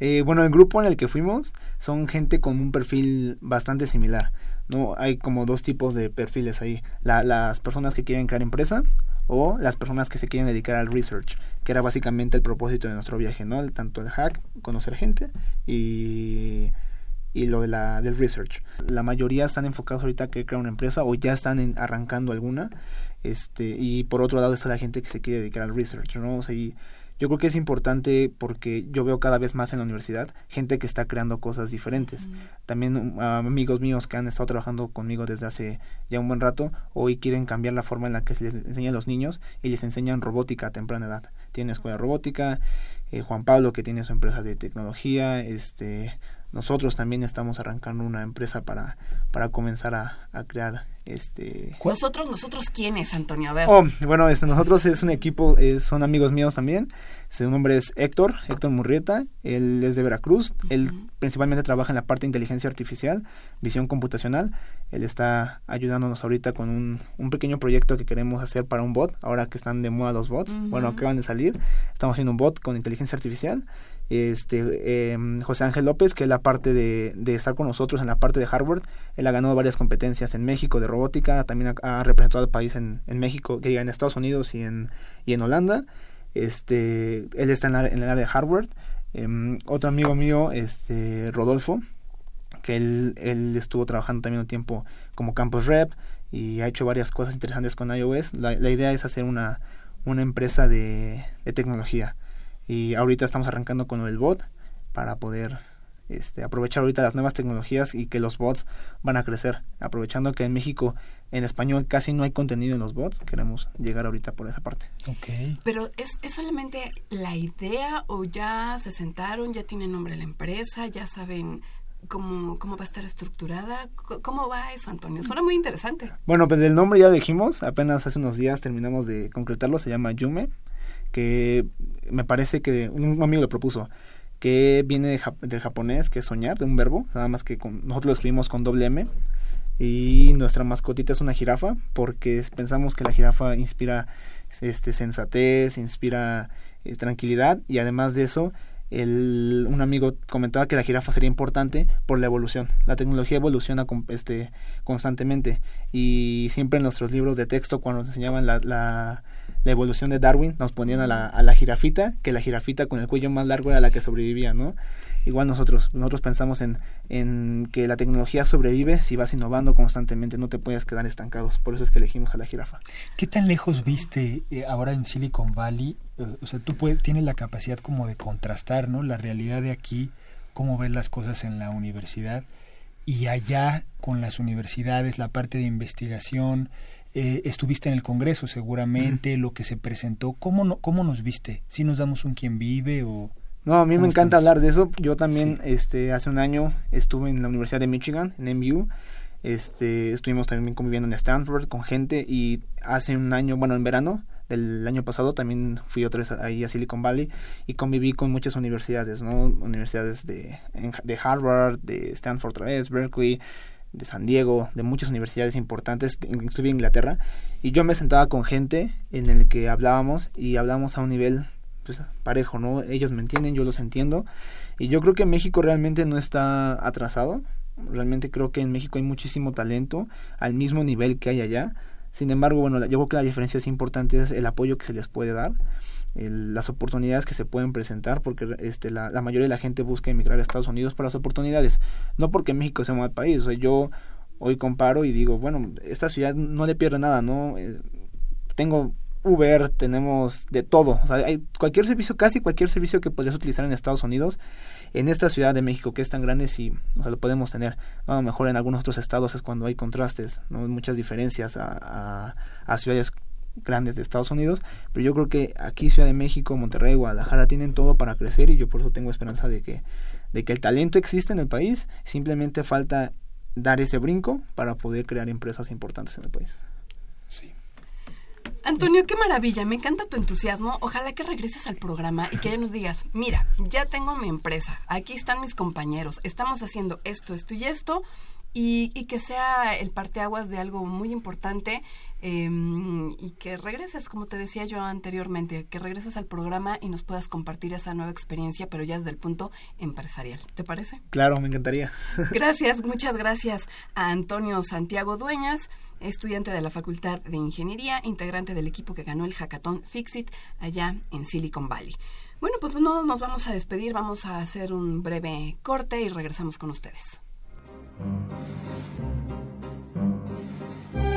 Eh, bueno, el grupo en el que fuimos son gente con un perfil bastante similar. No hay como dos tipos de perfiles ahí. las personas que quieren crear empresa o las personas que se quieren dedicar al research, que era básicamente el propósito de nuestro viaje, ¿no? Tanto el hack, conocer gente y y lo de la, del research. La mayoría están enfocados ahorita a crear una empresa o ya están arrancando alguna. Este, y por otro lado está la gente que se quiere dedicar al research, ¿no? O sea, y yo creo que es importante porque yo veo cada vez más en la universidad gente que está creando cosas diferentes. También um, amigos míos que han estado trabajando conmigo desde hace ya un buen rato, hoy quieren cambiar la forma en la que se les enseña a los niños y les enseñan robótica a temprana edad. Tiene escuela robótica, eh, Juan Pablo que tiene su empresa de tecnología, este nosotros también estamos arrancando una empresa para, para comenzar a, a crear este nosotros nosotros quiénes Antonio a ver. Oh, bueno este nosotros es un equipo son amigos míos también. Su nombre es Héctor Héctor Murrieta. Él es de Veracruz. Él principalmente trabaja en la parte de inteligencia artificial visión computacional. Él está ayudándonos ahorita con un, un pequeño proyecto que queremos hacer para un bot ahora que están de moda los bots. Bueno acaban de salir. Estamos haciendo un bot con inteligencia artificial este em, José Ángel López, que es la parte de, de, estar con nosotros en la parte de hardware. Él ha ganado varias competencias en México de robótica, también ha, representado al país en, en México, que en Estados Unidos y en, y en Holanda. Este, él está en, en el área de hardware. Em, otro amigo mío, este, Rodolfo, que él, él estuvo trabajando también un tiempo como campus rep y ha hecho varias cosas interesantes con iOS. La, la idea es hacer una, una empresa de tecnología y ahorita estamos arrancando con el bot para poder este, aprovechar ahorita las nuevas tecnologías y que los bots van a crecer. Aprovechando que en México en español casi no hay contenido en los bots, queremos llegar ahorita por esa parte. Okay. Pero ¿es, ¿es solamente la idea o ya se sentaron, ya tiene nombre la empresa, ya saben cómo, cómo va a estar estructurada? ¿Cómo va eso, Antonio? Suena muy interesante. Bueno, pues el nombre ya dijimos, apenas hace unos días terminamos de concretarlo, se llama Yume que me parece que un amigo lo propuso, que viene del japonés, que es soñar, de un verbo, nada más que nosotros lo escribimos con doble M, y nuestra mascotita es una jirafa, porque pensamos que la jirafa inspira este, sensatez, inspira eh, tranquilidad, y además de eso, el, un amigo comentaba que la jirafa sería importante por la evolución. La tecnología evoluciona este, constantemente y siempre en nuestros libros de texto cuando nos enseñaban la, la evolución de Darwin, nos ponían a la, a la jirafita, que la jirafita con el cuello más largo era la que sobrevivía, ¿no? Igual nosotros, nosotros pensamos en, en que la tecnología sobrevive si vas innovando constantemente, no te puedes quedar estancados, por eso es que elegimos a la jirafa. ¿Qué tan lejos viste eh, ahora en Silicon Valley? Eh, o sea, tú tienes la capacidad como de contrastar, ¿no? La realidad de aquí, cómo ves las cosas en la universidad y allá con las universidades, la parte de investigación, eh, estuviste en el Congreso seguramente, lo que se presentó, ¿cómo, no, ¿cómo nos viste? ¿Si nos damos un quien vive o...? No, a mí me encanta hablar de eso. Yo también, este, hace un año estuve en la Universidad de Michigan, en MU. Este, estuvimos también conviviendo en Stanford con gente y hace un año, bueno, en verano del año pasado también fui otra vez ahí a Silicon Valley y conviví con muchas universidades, ¿no? Universidades de, de Harvard, de Stanford otra vez, Berkeley, de San Diego, de muchas universidades importantes, inclusive Inglaterra, y yo me sentaba con gente en el que hablábamos y hablábamos a un nivel pues parejo, ¿no? Ellos me entienden, yo los entiendo, y yo creo que México realmente no está atrasado, realmente creo que en México hay muchísimo talento al mismo nivel que hay allá, sin embargo, bueno, yo creo que la diferencia es importante es el apoyo que se les puede dar las oportunidades que se pueden presentar, porque este, la, la, mayoría de la gente busca emigrar a Estados Unidos por las oportunidades, no porque México sea un mal país, o yo hoy comparo y digo, bueno, esta ciudad no le pierde nada, ¿no? Eh, tengo Uber, tenemos de todo, o sea, hay cualquier servicio, casi cualquier servicio que podrías utilizar en Estados Unidos, en esta ciudad de México que es tan grande, sí, o sea, lo podemos tener. a lo mejor en algunos otros estados es cuando hay contrastes, ¿no? muchas diferencias a, a, a ciudades grandes de Estados Unidos, pero yo creo que aquí Ciudad de México, Monterrey, Guadalajara tienen todo para crecer y yo por eso tengo esperanza de que, de que el talento existe en el país, simplemente falta dar ese brinco para poder crear empresas importantes en el país. Sí. Antonio, qué maravilla, me encanta tu entusiasmo. Ojalá que regreses al programa y que ya nos digas, mira, ya tengo mi empresa, aquí están mis compañeros, estamos haciendo esto, esto y esto, y, y que sea el parteaguas de algo muy importante Em, y que regreses, como te decía yo anteriormente, que regreses al programa y nos puedas compartir esa nueva experiencia, pero ya desde el punto empresarial. ¿Te parece? Claro, me encantaría. Gracias, muchas gracias a Antonio Santiago Dueñas, estudiante de la Facultad de Ingeniería, integrante del equipo que ganó el hackathon Fixit allá en Silicon Valley. Bueno, pues no nos vamos a despedir, vamos a hacer un breve corte y regresamos con ustedes.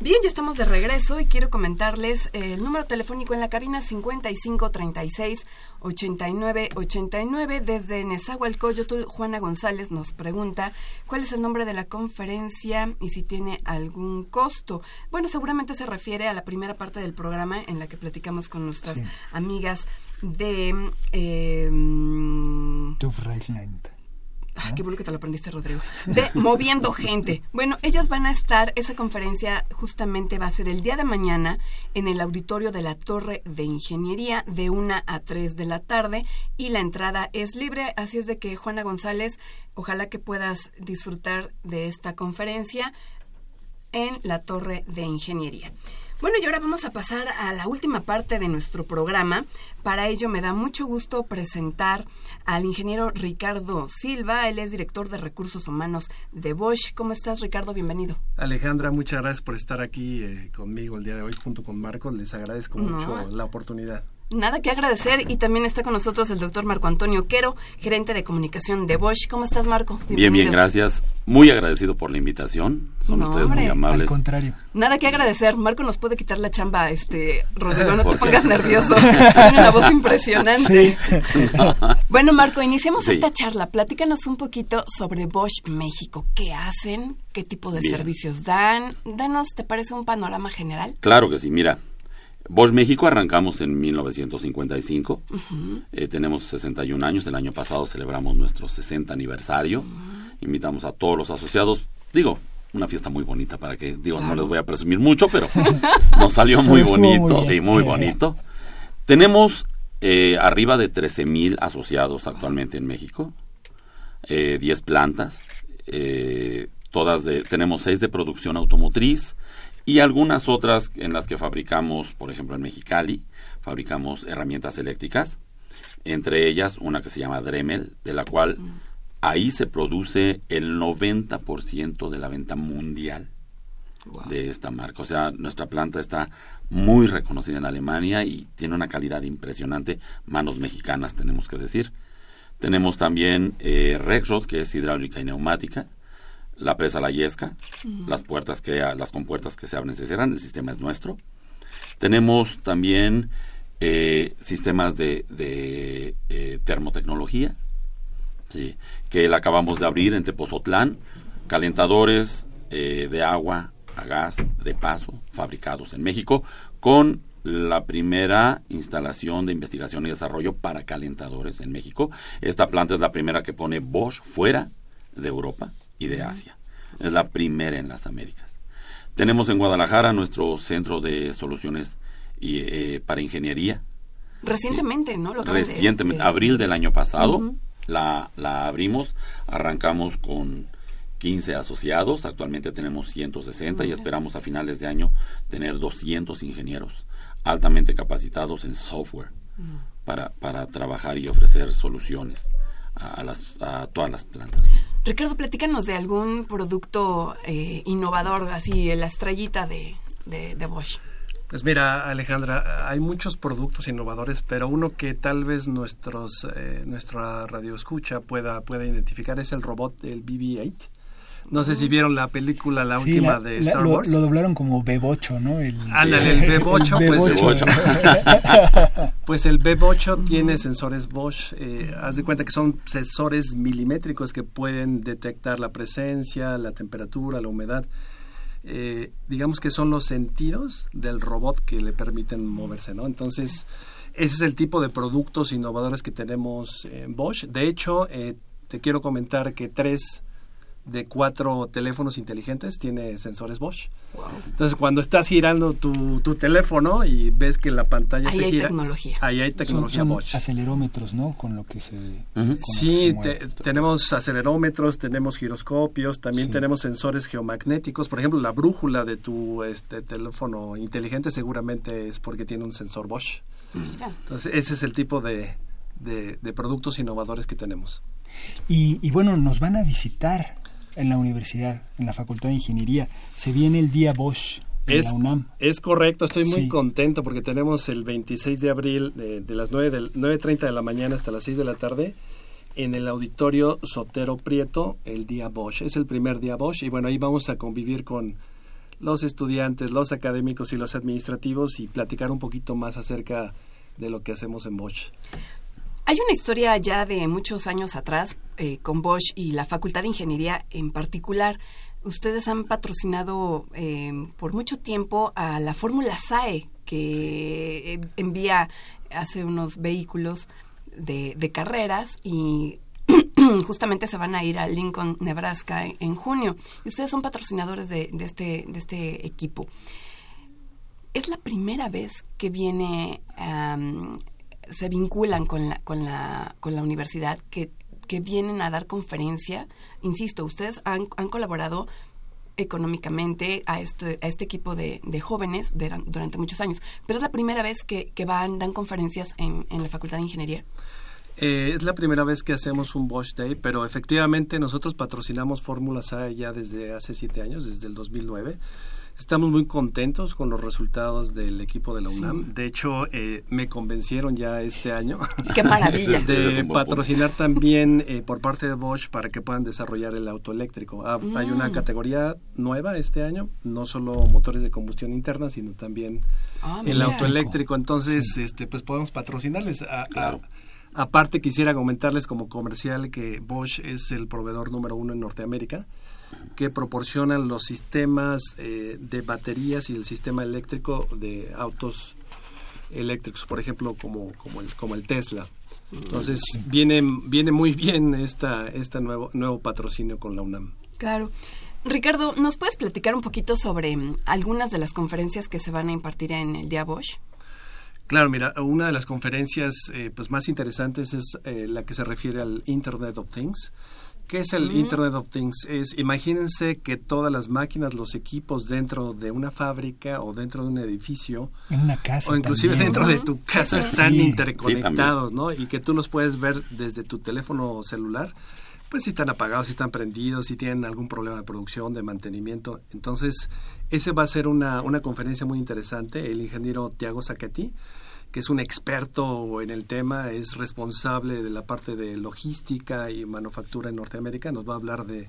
Bien, ya estamos de regreso y quiero comentarles eh, el número telefónico en la cabina 5536 8989 desde Nezahualcóyotl. Juana González nos pregunta cuál es el nombre de la conferencia y si tiene algún costo. Bueno, seguramente se refiere a la primera parte del programa en la que platicamos con nuestras amigas de eh, qué bueno que te lo aprendiste, Rodrigo. De Moviendo Gente. Bueno, ellas van a estar, esa conferencia justamente va a ser el día de mañana en el auditorio de la Torre de Ingeniería de 1 a 3 de la tarde y la entrada es libre. Así es de que, Juana González, ojalá que puedas disfrutar de esta conferencia en la Torre de Ingeniería. Bueno, y ahora vamos a pasar a la última parte de nuestro programa. Para ello me da mucho gusto presentar al ingeniero Ricardo Silva. Él es director de recursos humanos de Bosch. ¿Cómo estás, Ricardo? Bienvenido. Alejandra, muchas gracias por estar aquí eh, conmigo el día de hoy junto con Marco. Les agradezco mucho la oportunidad. Nada que agradecer y también está con nosotros el doctor Marco Antonio Quero, gerente de comunicación de Bosch. ¿Cómo estás, Marco? Bien, bien, gracias. Muy agradecido por la invitación. Son ustedes muy amables. Al contrario. Nada que agradecer. Marco nos puede quitar la chamba, este, Rodrigo, no te pongas nervioso. Tiene una voz impresionante. bueno, Marco, iniciemos esta charla. Platícanos un poquito sobre Bosch México. ¿Qué hacen? ¿Qué tipo de servicios dan? Danos, ¿te parece un panorama general? Claro que sí. Mira, Bosch México arrancamos en 1955, eh, tenemos 61 años, el año pasado celebramos nuestro 60 aniversario, invitamos a todos los asociados, digo, una fiesta muy bonita para que, digo, no les voy a presumir mucho, pero nos salió muy bonito, sí, muy bonito. Tenemos eh, arriba de 13 mil asociados actualmente en México, eh, 10 plantas, eh, todas de, tenemos 6 de producción automotriz, y algunas otras en las que fabricamos, por ejemplo en Mexicali, fabricamos herramientas eléctricas, entre ellas una que se llama Dremel, de la cual ahí se produce el 90% de la venta mundial de esta marca. O sea, nuestra planta está muy reconocida en Alemania y tiene una calidad impresionante, manos mexicanas tenemos que decir. Tenemos también eh, Rexrod, que es hidráulica y neumática, la presa La Yesca, las puertas que las compuertas que se abren y se cierran, el sistema es nuestro. Tenemos también eh, sistemas de, de eh, termotecnología, que la acabamos de abrir en Tepozotlán, calentadores eh, de agua a gas de paso fabricados en México, con la primera instalación de investigación y desarrollo para calentadores en México. Esta planta es la primera que pone Bosch fuera de Europa y de Asia. Es la primera en las Américas. Tenemos en Guadalajara nuestro centro de soluciones y, eh, para ingeniería. Recientemente, ¿no? Recientemente, abril del año pasado, la, la abrimos, arrancamos con 15 asociados, actualmente tenemos 160 y esperamos a finales de año tener 200 ingenieros altamente capacitados en software para, para trabajar y ofrecer soluciones a, las, a todas las plantas. Ricardo, platícanos de algún producto eh, innovador, así la estrellita de, de, Bosch. Pues mira, Alejandra, hay muchos productos innovadores, pero uno que tal vez nuestros, eh, nuestra radio escucha pueda, pueda identificar es el robot del BB-8. No sé si vieron la película, la última de Star lo, Wars. Lo doblaron como Bebocho, ¿no? El, Ándale, el Bebocho, pues. Bebocho. pues el Bebocho tiene sensores Bosch. Eh, haz de cuenta que son sensores milimétricos que pueden detectar la presencia, la temperatura, la humedad. Eh, digamos que son los sentidos del robot que le permiten moverse, ¿no? Entonces, ese es el tipo de productos innovadores que tenemos en Bosch. De hecho, eh, te quiero comentar que tres de cuatro teléfonos inteligentes tiene sensores Bosch. Entonces, cuando estás girando tu, tu, teléfono y ves que la pantalla ahí se hay gira, tecnología. ahí hay tecnología son, son Bosch. acelerómetros, ¿no? Con lo que se. Uh -huh. sí, que se te, tenemos acelerómetros, tenemos giroscopios, también sí. tenemos sensores geomagnéticos. Por ejemplo, la brújula de tu este, teléfono inteligente seguramente es porque tiene un sensor Bosch. Mira. Entonces, ese es el tipo de, de, de productos innovadores que tenemos. Y, y, bueno, nos van a visitar en la universidad, en la Facultad de Ingeniería. Se viene el día Bosch en es, la UNAM. Es correcto, estoy muy Sí. contento porque tenemos el 26 de abril de, de las 9 del 9.30 de la mañana hasta las 6 de la tarde en el auditorio Sotero Prieto el día Bosch. Es el primer día Bosch y bueno, ahí vamos a convivir con los estudiantes, los académicos y los administrativos y platicar un poquito más acerca de lo que hacemos en Bosch. Hay una historia ya de muchos años atrás eh, con Bosch y la Facultad de Ingeniería en particular. Ustedes han patrocinado eh, por mucho tiempo a la Fórmula SAE, que eh, envía, hace unos vehículos de, de carreras y justamente se van a ir a Lincoln, Nebraska en, en junio. Y ustedes son patrocinadores de, de, este, de este equipo. Es la primera vez que viene um, se vinculan con la, con la, con la universidad, que, que vienen a dar conferencia. Insisto, ustedes han, han colaborado económicamente a este, a este equipo de, de jóvenes durante muchos años, pero es la primera vez que, que van, dan conferencias en, en la Facultad de Ingeniería. Eh, es la primera vez que hacemos un Bosch Day, pero efectivamente nosotros patrocinamos Fórmula SAE ya desde hace siete años, desde el 2009. Estamos muy contentos con los resultados del equipo de la UNAM. Sí. De hecho, eh, me convencieron ya este año ¡Qué maravilla! de patrocinar también eh, por parte de Bosch para que puedan desarrollar el auto eléctrico. Ah, mm. Hay una categoría nueva este año, no solo motores de combustión interna, sino también ah, el auto eléctrico. Entonces, sí. este, pues podemos patrocinarles. A, claro. a, aparte, quisiera comentarles como comercial que Bosch es el proveedor número uno en Norteamérica que proporcionan los sistemas eh, de baterías y el sistema eléctrico de autos eléctricos, por ejemplo, como, como, el, como el Tesla. Entonces, viene, viene muy bien esta, este nuevo, nuevo patrocinio con la UNAM. Claro. Ricardo, ¿nos puedes platicar un poquito sobre um, algunas de las conferencias que se van a impartir en el Día Bosch? Claro, mira, una de las conferencias eh, pues más interesantes es eh, la que se refiere al Internet of Things. ¿Qué es el. Internet of Things? Es, imagínense que todas las máquinas, los equipos dentro de una fábrica o dentro de un edificio, en una casa o inclusive también, dentro de tu casa sí. están Sí. interconectados, ¿no? Y que tú los puedes ver desde tu teléfono celular, pues si están apagados, si están prendidos, si tienen algún problema de producción, de mantenimiento. Entonces, ese va a ser una, una conferencia muy interesante. El ingeniero Tiago Zacati, que es un experto en el tema, es responsable de la parte de logística y manufactura en Norteamérica, nos va a hablar de,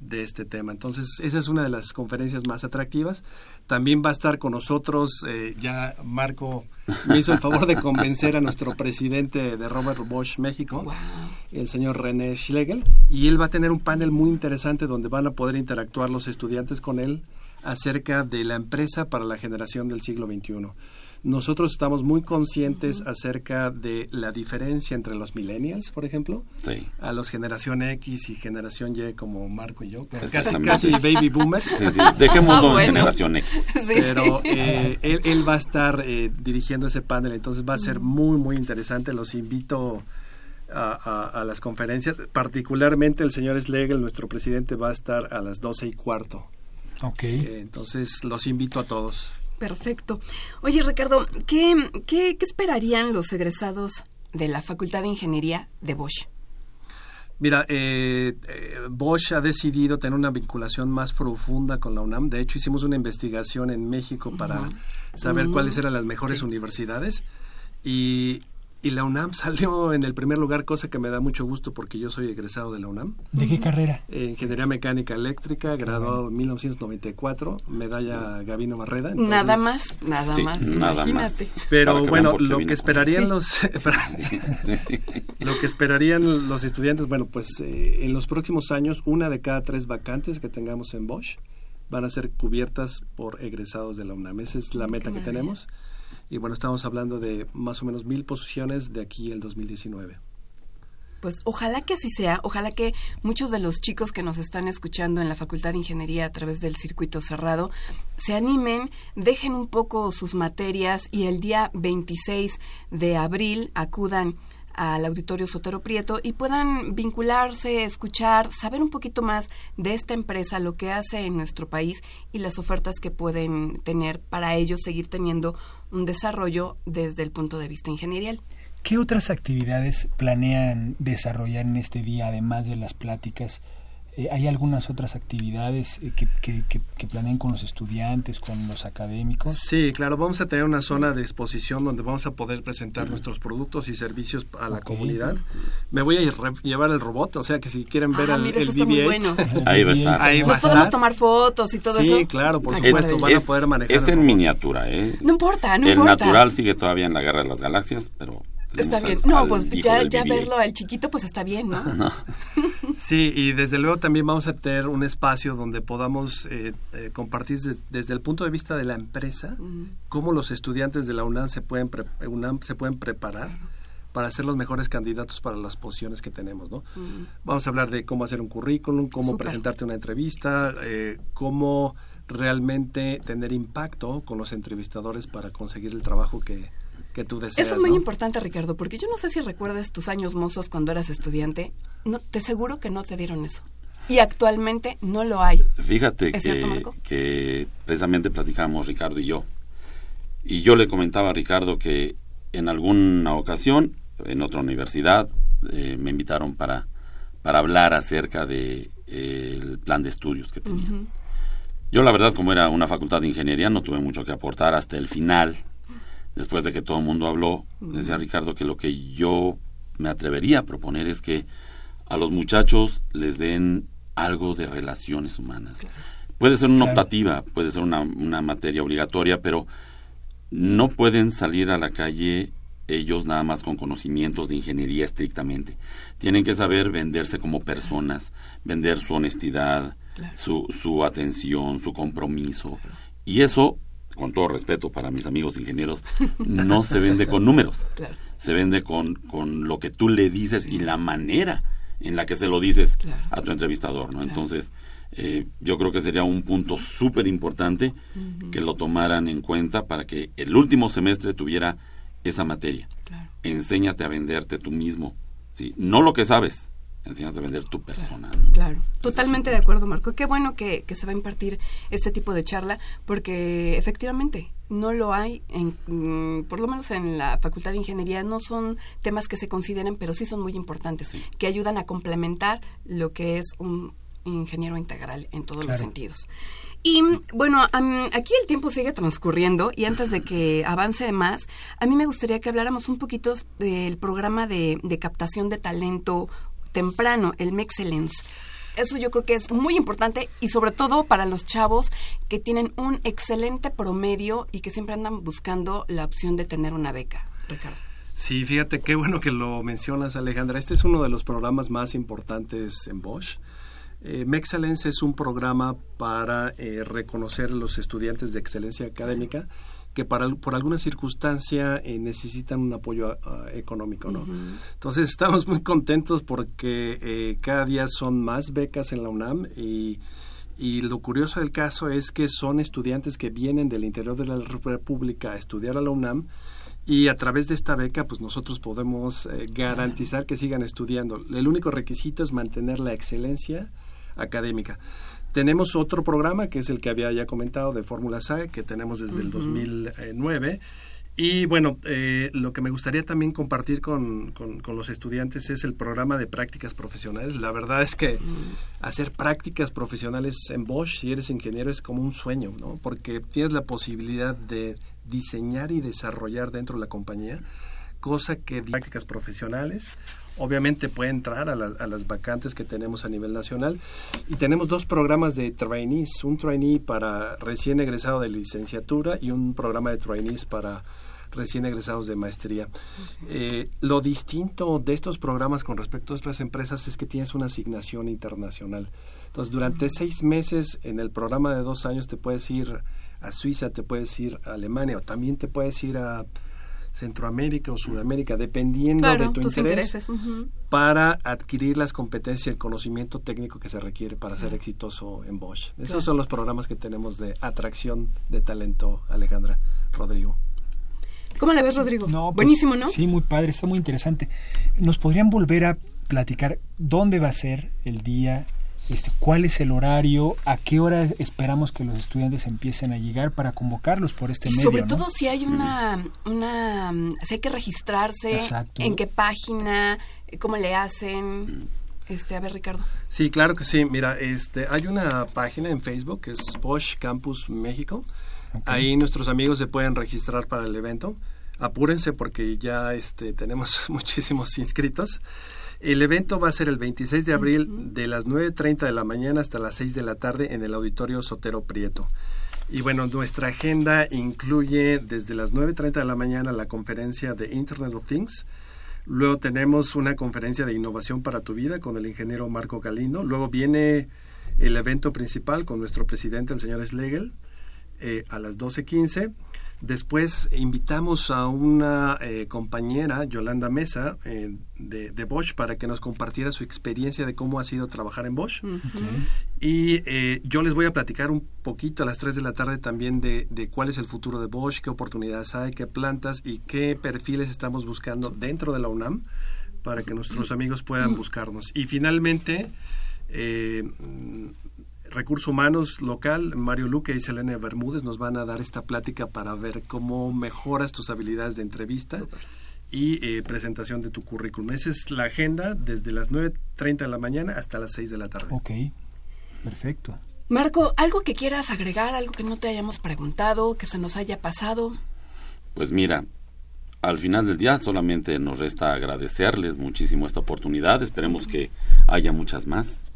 de este tema. Entonces, esa es una de las conferencias más atractivas. También va a estar con nosotros, eh, ya Marco me hizo el favor de convencer a nuestro presidente de Robert Bosch México, wow. el señor René Schlegel, y él va a tener un panel muy interesante donde van a poder interactuar los estudiantes con él acerca de la empresa para la generación del siglo XXI nosotros estamos muy conscientes uh -huh. acerca de la diferencia entre los millennials, por ejemplo, sí. a los generación X y generación Y como Marco y yo, casi, casi baby boomers. Sí, sí. Dejémoslo bueno. en generación X. Pero eh, él, él, va a estar eh, dirigiendo ese panel, entonces va a ser muy, muy interesante. Los invito a, a, a, las conferencias, particularmente el señor Slegel, nuestro presidente, va a estar a las doce y cuarto. Ok. Eh, entonces los invito a todos. Perfecto. Oye, Ricardo, ¿qué, qué, qué esperarían los egresados de la Facultad de Ingeniería de Bosch? Mira, eh, eh, Bosch ha decidido tener una vinculación más profunda con la UNAM. De hecho, hicimos una investigación en México para uh -huh. saber uh -huh. cuáles eran las mejores sí. universidades. Y y la UNAM salió en el primer lugar, cosa que me da mucho gusto porque yo soy egresado de la UNAM. ¿De qué carrera? Eh, Ingeniería Mecánica Eléctrica, graduado en 1994, medalla Gavino Barreda. nada más, nada Sí, más. nada imagínate. más. Pero bueno, lo que esperarían los lo que esperarían los estudiantes, bueno, pues eh, en los próximos años una de cada tres vacantes que tengamos en Bosch van a ser cubiertas por egresados de la UNAM. Esa es la meta que tenemos. Y bueno, estamos hablando de más o menos mil posiciones de aquí el 2019. Pues ojalá que así sea, ojalá que muchos de los chicos que nos están escuchando en la Facultad de Ingeniería a través del circuito cerrado se animen, dejen un poco sus materias y el día 26 de abril acudan al auditorio Sotero Prieto y puedan vincularse, escuchar, saber un poquito más de esta empresa, lo que hace en nuestro país y las ofertas que pueden tener para ellos seguir teniendo un desarrollo desde el punto de vista ingenierial. ¿Qué otras actividades planean desarrollar en este día, además de las pláticas? Eh, ¿Hay algunas otras actividades eh, que, que, que, que planean con los estudiantes, con los académicos? Sí, claro, vamos a tener una zona de exposición donde vamos a poder presentar nuestros productos y servicios a la Ok. comunidad. Me voy a re- llevar el robot, o sea que si quieren ver Ah, el, mira, el eso está muy BB-8, bueno. Ahí va a estar. Ahí va Nos podemos estar. tomar fotos y todo Sí, eso. claro, por supuesto, qué van a poder manejar es el en robot. miniatura, ¿eh? No importa, no el importa. natural sigue todavía en la guerra de las galaxias, pero... Está bien. al- No, al pues ya, ya BB-8. verlo al chiquito, pues está bien, ¿no? Sí, y desde luego también vamos a tener un espacio donde podamos eh, eh, compartir des- desde el punto de vista de la empresa cómo los estudiantes de la UNAM se pueden, pre- UNAM se pueden preparar para ser los mejores candidatos para las posiciones que tenemos, ¿no? Vamos a hablar de cómo hacer un currículum, cómo presentarte una entrevista, eh, cómo realmente tener impacto con los entrevistadores para conseguir el trabajo que, que tú deseas. Eso es muy ¿no? importante, Ricardo, porque yo no sé si recuerdas tus años mozos cuando eras estudiante. No, te aseguro que no te dieron eso. Y actualmente no lo hay. Fíjate ¿Es cierto, que, Marco? que precisamente platicamos Ricardo y yo. Y yo le comentaba a Ricardo que en alguna ocasión, en otra universidad, eh, me invitaron para, para hablar acerca de eh, el plan de estudios que tenía. Yo la verdad, como era una facultad de ingeniería, no tuve mucho que aportar hasta el final. Después de que todo el mundo habló, decía Ricardo que lo que yo me atrevería a proponer es que a los muchachos les den algo de relaciones humanas. Puede ser una Claro. optativa, puede ser una, una materia obligatoria, pero no pueden salir a la calle ellos nada más con conocimientos de ingeniería estrictamente. Tienen que saber venderse como personas, vender su honestidad, su, su atención, su compromiso. Y eso, con todo respeto para mis amigos ingenieros, no se vende con números. Claro. Se vende con, con lo que tú le dices y la manera en la que se lo dices Claro. a tu entrevistador, ¿no? Entonces, eh, yo creo que sería un punto súper importante que lo tomaran en cuenta para que el último semestre tuviera esa materia. Claro. Enséñate a venderte tú mismo, ¿sí? No lo que sabes, a vender tu persona, ¿no? Claro, totalmente de acuerdo, Marco. Qué bueno que, que se va a impartir este tipo de charla, porque efectivamente no lo hay, en, mm, por lo menos en la Facultad de Ingeniería, no son temas que se consideren, pero sí son muy importantes, que ayudan a complementar lo que es un ingeniero integral en todos los sentidos. Y bueno, am, aquí el tiempo sigue transcurriendo y antes de que avance más, a mí me gustaría que habláramos un poquito del programa de, de captación de talento temprano, el Mexcellence. Eso yo creo que es muy importante y sobre todo para los chavos que tienen un excelente promedio y que siempre andan buscando la opción de tener una beca. Ricardo. Sí, fíjate qué bueno que lo mencionas, Alejandra. Este es uno de los programas más importantes en Bosch. Eh, es un programa para eh, reconocer a los estudiantes de excelencia académica que para, por alguna circunstancia eh, necesitan un apoyo ah, económico, ¿no? Entonces estamos muy contentos porque eh, cada día son más becas en la UNAM y, y lo curioso del caso es que son estudiantes que vienen del interior de la República a estudiar a la UNAM y a través de esta beca pues nosotros podemos eh, garantizar que sigan estudiando. El único requisito es mantener la excelencia académica. Tenemos otro programa que es el que había ya comentado de Fórmula SAE que tenemos desde el 2009 y bueno, eh, lo que me gustaría también compartir con, con- con los estudiantes es el programa de prácticas profesionales. La verdad es que hacer prácticas profesionales en Bosch, si eres ingeniero, es como un sueño, ¿no? Porque tienes la posibilidad de diseñar y desarrollar dentro de la compañía cosa que prácticas profesionales. Obviamente puede entrar a, a, las vacantes que tenemos a nivel nacional. Y tenemos dos programas de trainees, un trainee para recién egresado de licenciatura y un programa de trainees para recién egresados de maestría. Eh, lo distinto de estos programas con respecto a otras empresas es que tienes una asignación internacional. Entonces, durante seis meses en el programa de dos años te puedes ir a Suiza, te puedes ir a Alemania o también te puedes ir a Centroamérica o Sudamérica, dependiendo de tu interés, para adquirir las competencias y el conocimiento técnico que se requiere para ser exitoso en Bosch. Esos son los programas que tenemos de atracción de talento, Alejandra Rodrigo. ¿Cómo la ves, Rodrigo? No, pues, Buenísimo, ¿no? Sí, muy padre, está muy interesante. ¿Nos podrían volver a platicar dónde va a ser el día, este, cuál es el horario, a qué hora esperamos que los estudiantes empiecen a llegar para convocarlos por este medio. Sobre todo si hay una, una, si hay que registrarse, en qué página, cómo le hacen. Este, a ver, Ricardo. Sí, claro que sí. Mira, este, hay una página en Facebook que es Bosch Campus México. Ahí nuestros amigos se pueden registrar para el evento. Apúrense porque ya este, tenemos muchísimos inscritos. El evento va a ser el 26 de abril de las 9.30 de la mañana hasta las 6 de la tarde en el Auditorio Sotero Prieto. Y bueno, nuestra agenda incluye desde las 9.30 de la mañana la conferencia de Internet of Things. Luego tenemos una conferencia de innovación para tu vida con el ingeniero Marco Galindo. Luego viene el evento principal con nuestro presidente, el señor Schlegel. Eh, a las 12.15. Después invitamos a una eh, compañera, Yolanda Mesa, eh, de, Bosch, para que nos compartiera su experiencia de cómo ha sido trabajar en Bosch. Y yo les voy a platicar un poquito a las 3 de la tarde también de, de, cuál es el futuro de Bosch, qué oportunidades hay, qué plantas y qué perfiles estamos buscando dentro de la UNAM para que nuestros amigos puedan buscarnos. Y finalmente, Recursos Humanos local, Mario Luque y Selene Bermúdez nos van a dar esta plática para ver cómo mejoras tus habilidades de entrevista y eh, presentación de tu currículum. Esa es la agenda desde las 9.30 de la mañana hasta las 6 de la tarde. Ok, perfecto. Marco, ¿algo que quieras agregar, algo que no te hayamos preguntado, que se nos haya pasado? Pues mira, al final del día solamente nos resta agradecerles muchísimo esta oportunidad. Esperemos que haya muchas más.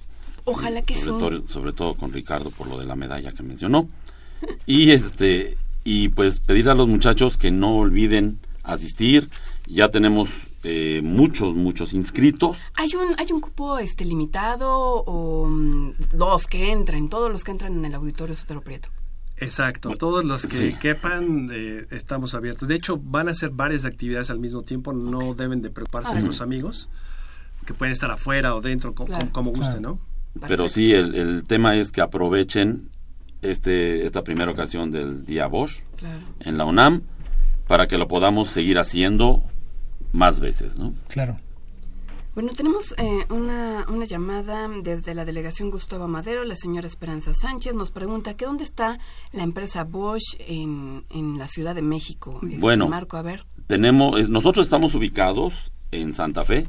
Ojalá que sobre, todo, sobre todo con Ricardo por lo de la medalla que mencionó. Y este y pues pedir a los muchachos que no olviden asistir. Ya tenemos eh, muchos, muchos inscritos. ¿Hay un, ¿Hay un cupo este limitado o mm, los que entren, todos los que entran en el auditorio Sotero Prieto? Exacto, todos los que quepan eh, estamos abiertos. De hecho, van a hacer varias actividades al mismo tiempo, no deben de preocuparse los amigos, que pueden estar afuera o dentro, como, gusten, ¿no? Pero sí, el, tema es que aprovechen este esta primera ocasión del Día Bosch en la UNAM para que lo podamos seguir haciendo más veces, ¿no? Claro. Bueno, tenemos eh, una, una, llamada desde la delegación Gustavo Madero. La señora Esperanza Sánchez nos pregunta que dónde está la empresa Bosch en, en la Ciudad de México. Este, bueno, Marco, a ver. Tenemos, nosotros estamos ubicados en Santa Fe,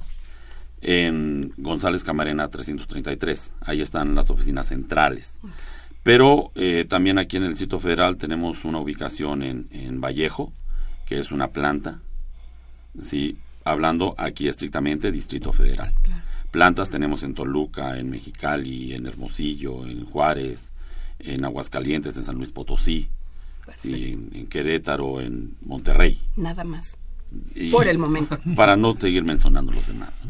en González Camarena 333. Ahí están las oficinas centrales. Pero eh, también aquí en el sitio federal tenemos una ubicación en, en Vallejo, que es una planta, sí, hablando aquí estrictamente Distrito Federal. Plantas tenemos en Toluca, en Mexicali, en Hermosillo, en Juárez, en Aguascalientes, en San Luis Potosí, sí, en, Querétaro, en Monterrey. Nada más. Por el momento. Para no seguir mencionando los demás.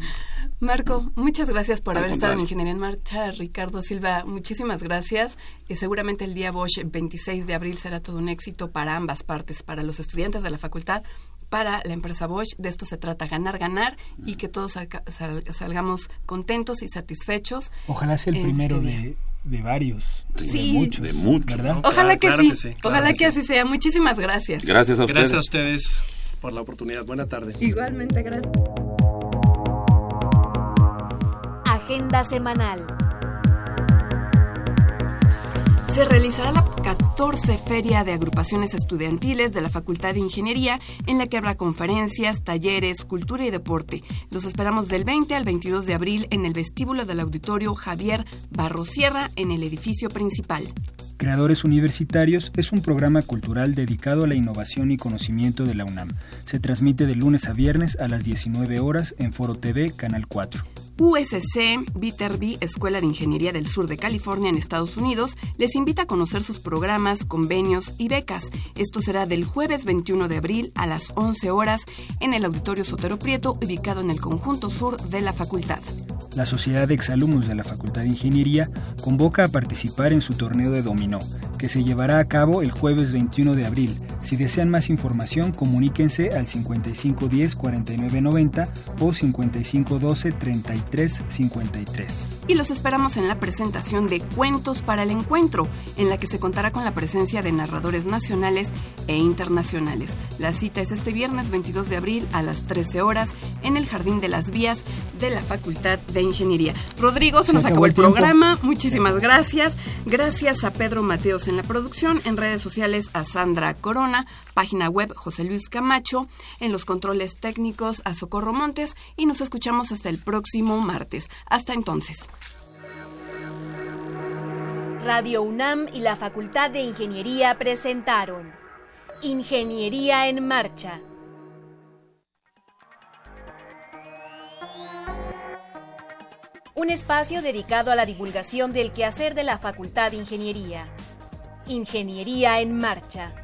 Marco, muchas gracias por haber estado en Ingeniería en Marcha. Ricardo Silva, muchísimas gracias. Y seguramente el día Bosch, el 26 de abril, será todo un éxito para ambas partes, para los estudiantes de la facultad, para la empresa Bosch. De esto se trata, ganar, ganar y que todos salgamos contentos y satisfechos. Ojalá sea el primero de, varios, de muchos, de muchos ¿verdad? Ojalá que sí, ojalá que, así sea. Muchísimas gracias. Gracias a ustedes. Gracias a ustedes por la oportunidad. Buena tarde. Igualmente, gracias. Agenda semanal. Se realizará la 14 Feria de Agrupaciones Estudiantiles de la Facultad de Ingeniería, en la que habrá conferencias, talleres, cultura y deporte. Los esperamos del 20 al 22 de abril en el vestíbulo del Auditorio Javier Barrosierra, en el edificio principal. Creadores Universitarios es un programa cultural dedicado a la innovación y conocimiento de la UNAM. Se transmite de lunes a viernes a las 19 horas en Foro TV, Canal 4. USC Viterbi, Escuela de Ingeniería del Sur de California en Estados Unidos, les invita a conocer sus programas, convenios y becas. Esto será del jueves 21 de abril a las 11 horas en el Auditorio Sotero Prieto, ubicado en el conjunto sur de la facultad. La Sociedad de Exalumnos de la Facultad de Ingeniería convoca a participar en su torneo de dominó, que se llevará a cabo el jueves 21 de abril. Si desean más información, comuníquense al 5510-4990 o 5512-3353. Y los esperamos en la presentación de Cuentos para el Encuentro, en la que se contará con la presencia de narradores nacionales e internacionales. La cita es este viernes 22 de abril a las 13 horas en el Jardín de las Vías de la Facultad de Ingeniería. Rodrigo, se, nos acabó, el, programa. Muchísimas gracias. Gracias a Pedro Mateos en la producción, en redes sociales a Sandra Corona, página web José Luis Camacho, en los controles técnicos a Socorro Montes y nos escuchamos hasta el próximo martes. Hasta entonces. Radio UNAM y la Facultad de Ingeniería presentaron Ingeniería en Marcha un espacio dedicado a la divulgación del quehacer de la Facultad de Ingeniería. Ingeniería en Marcha.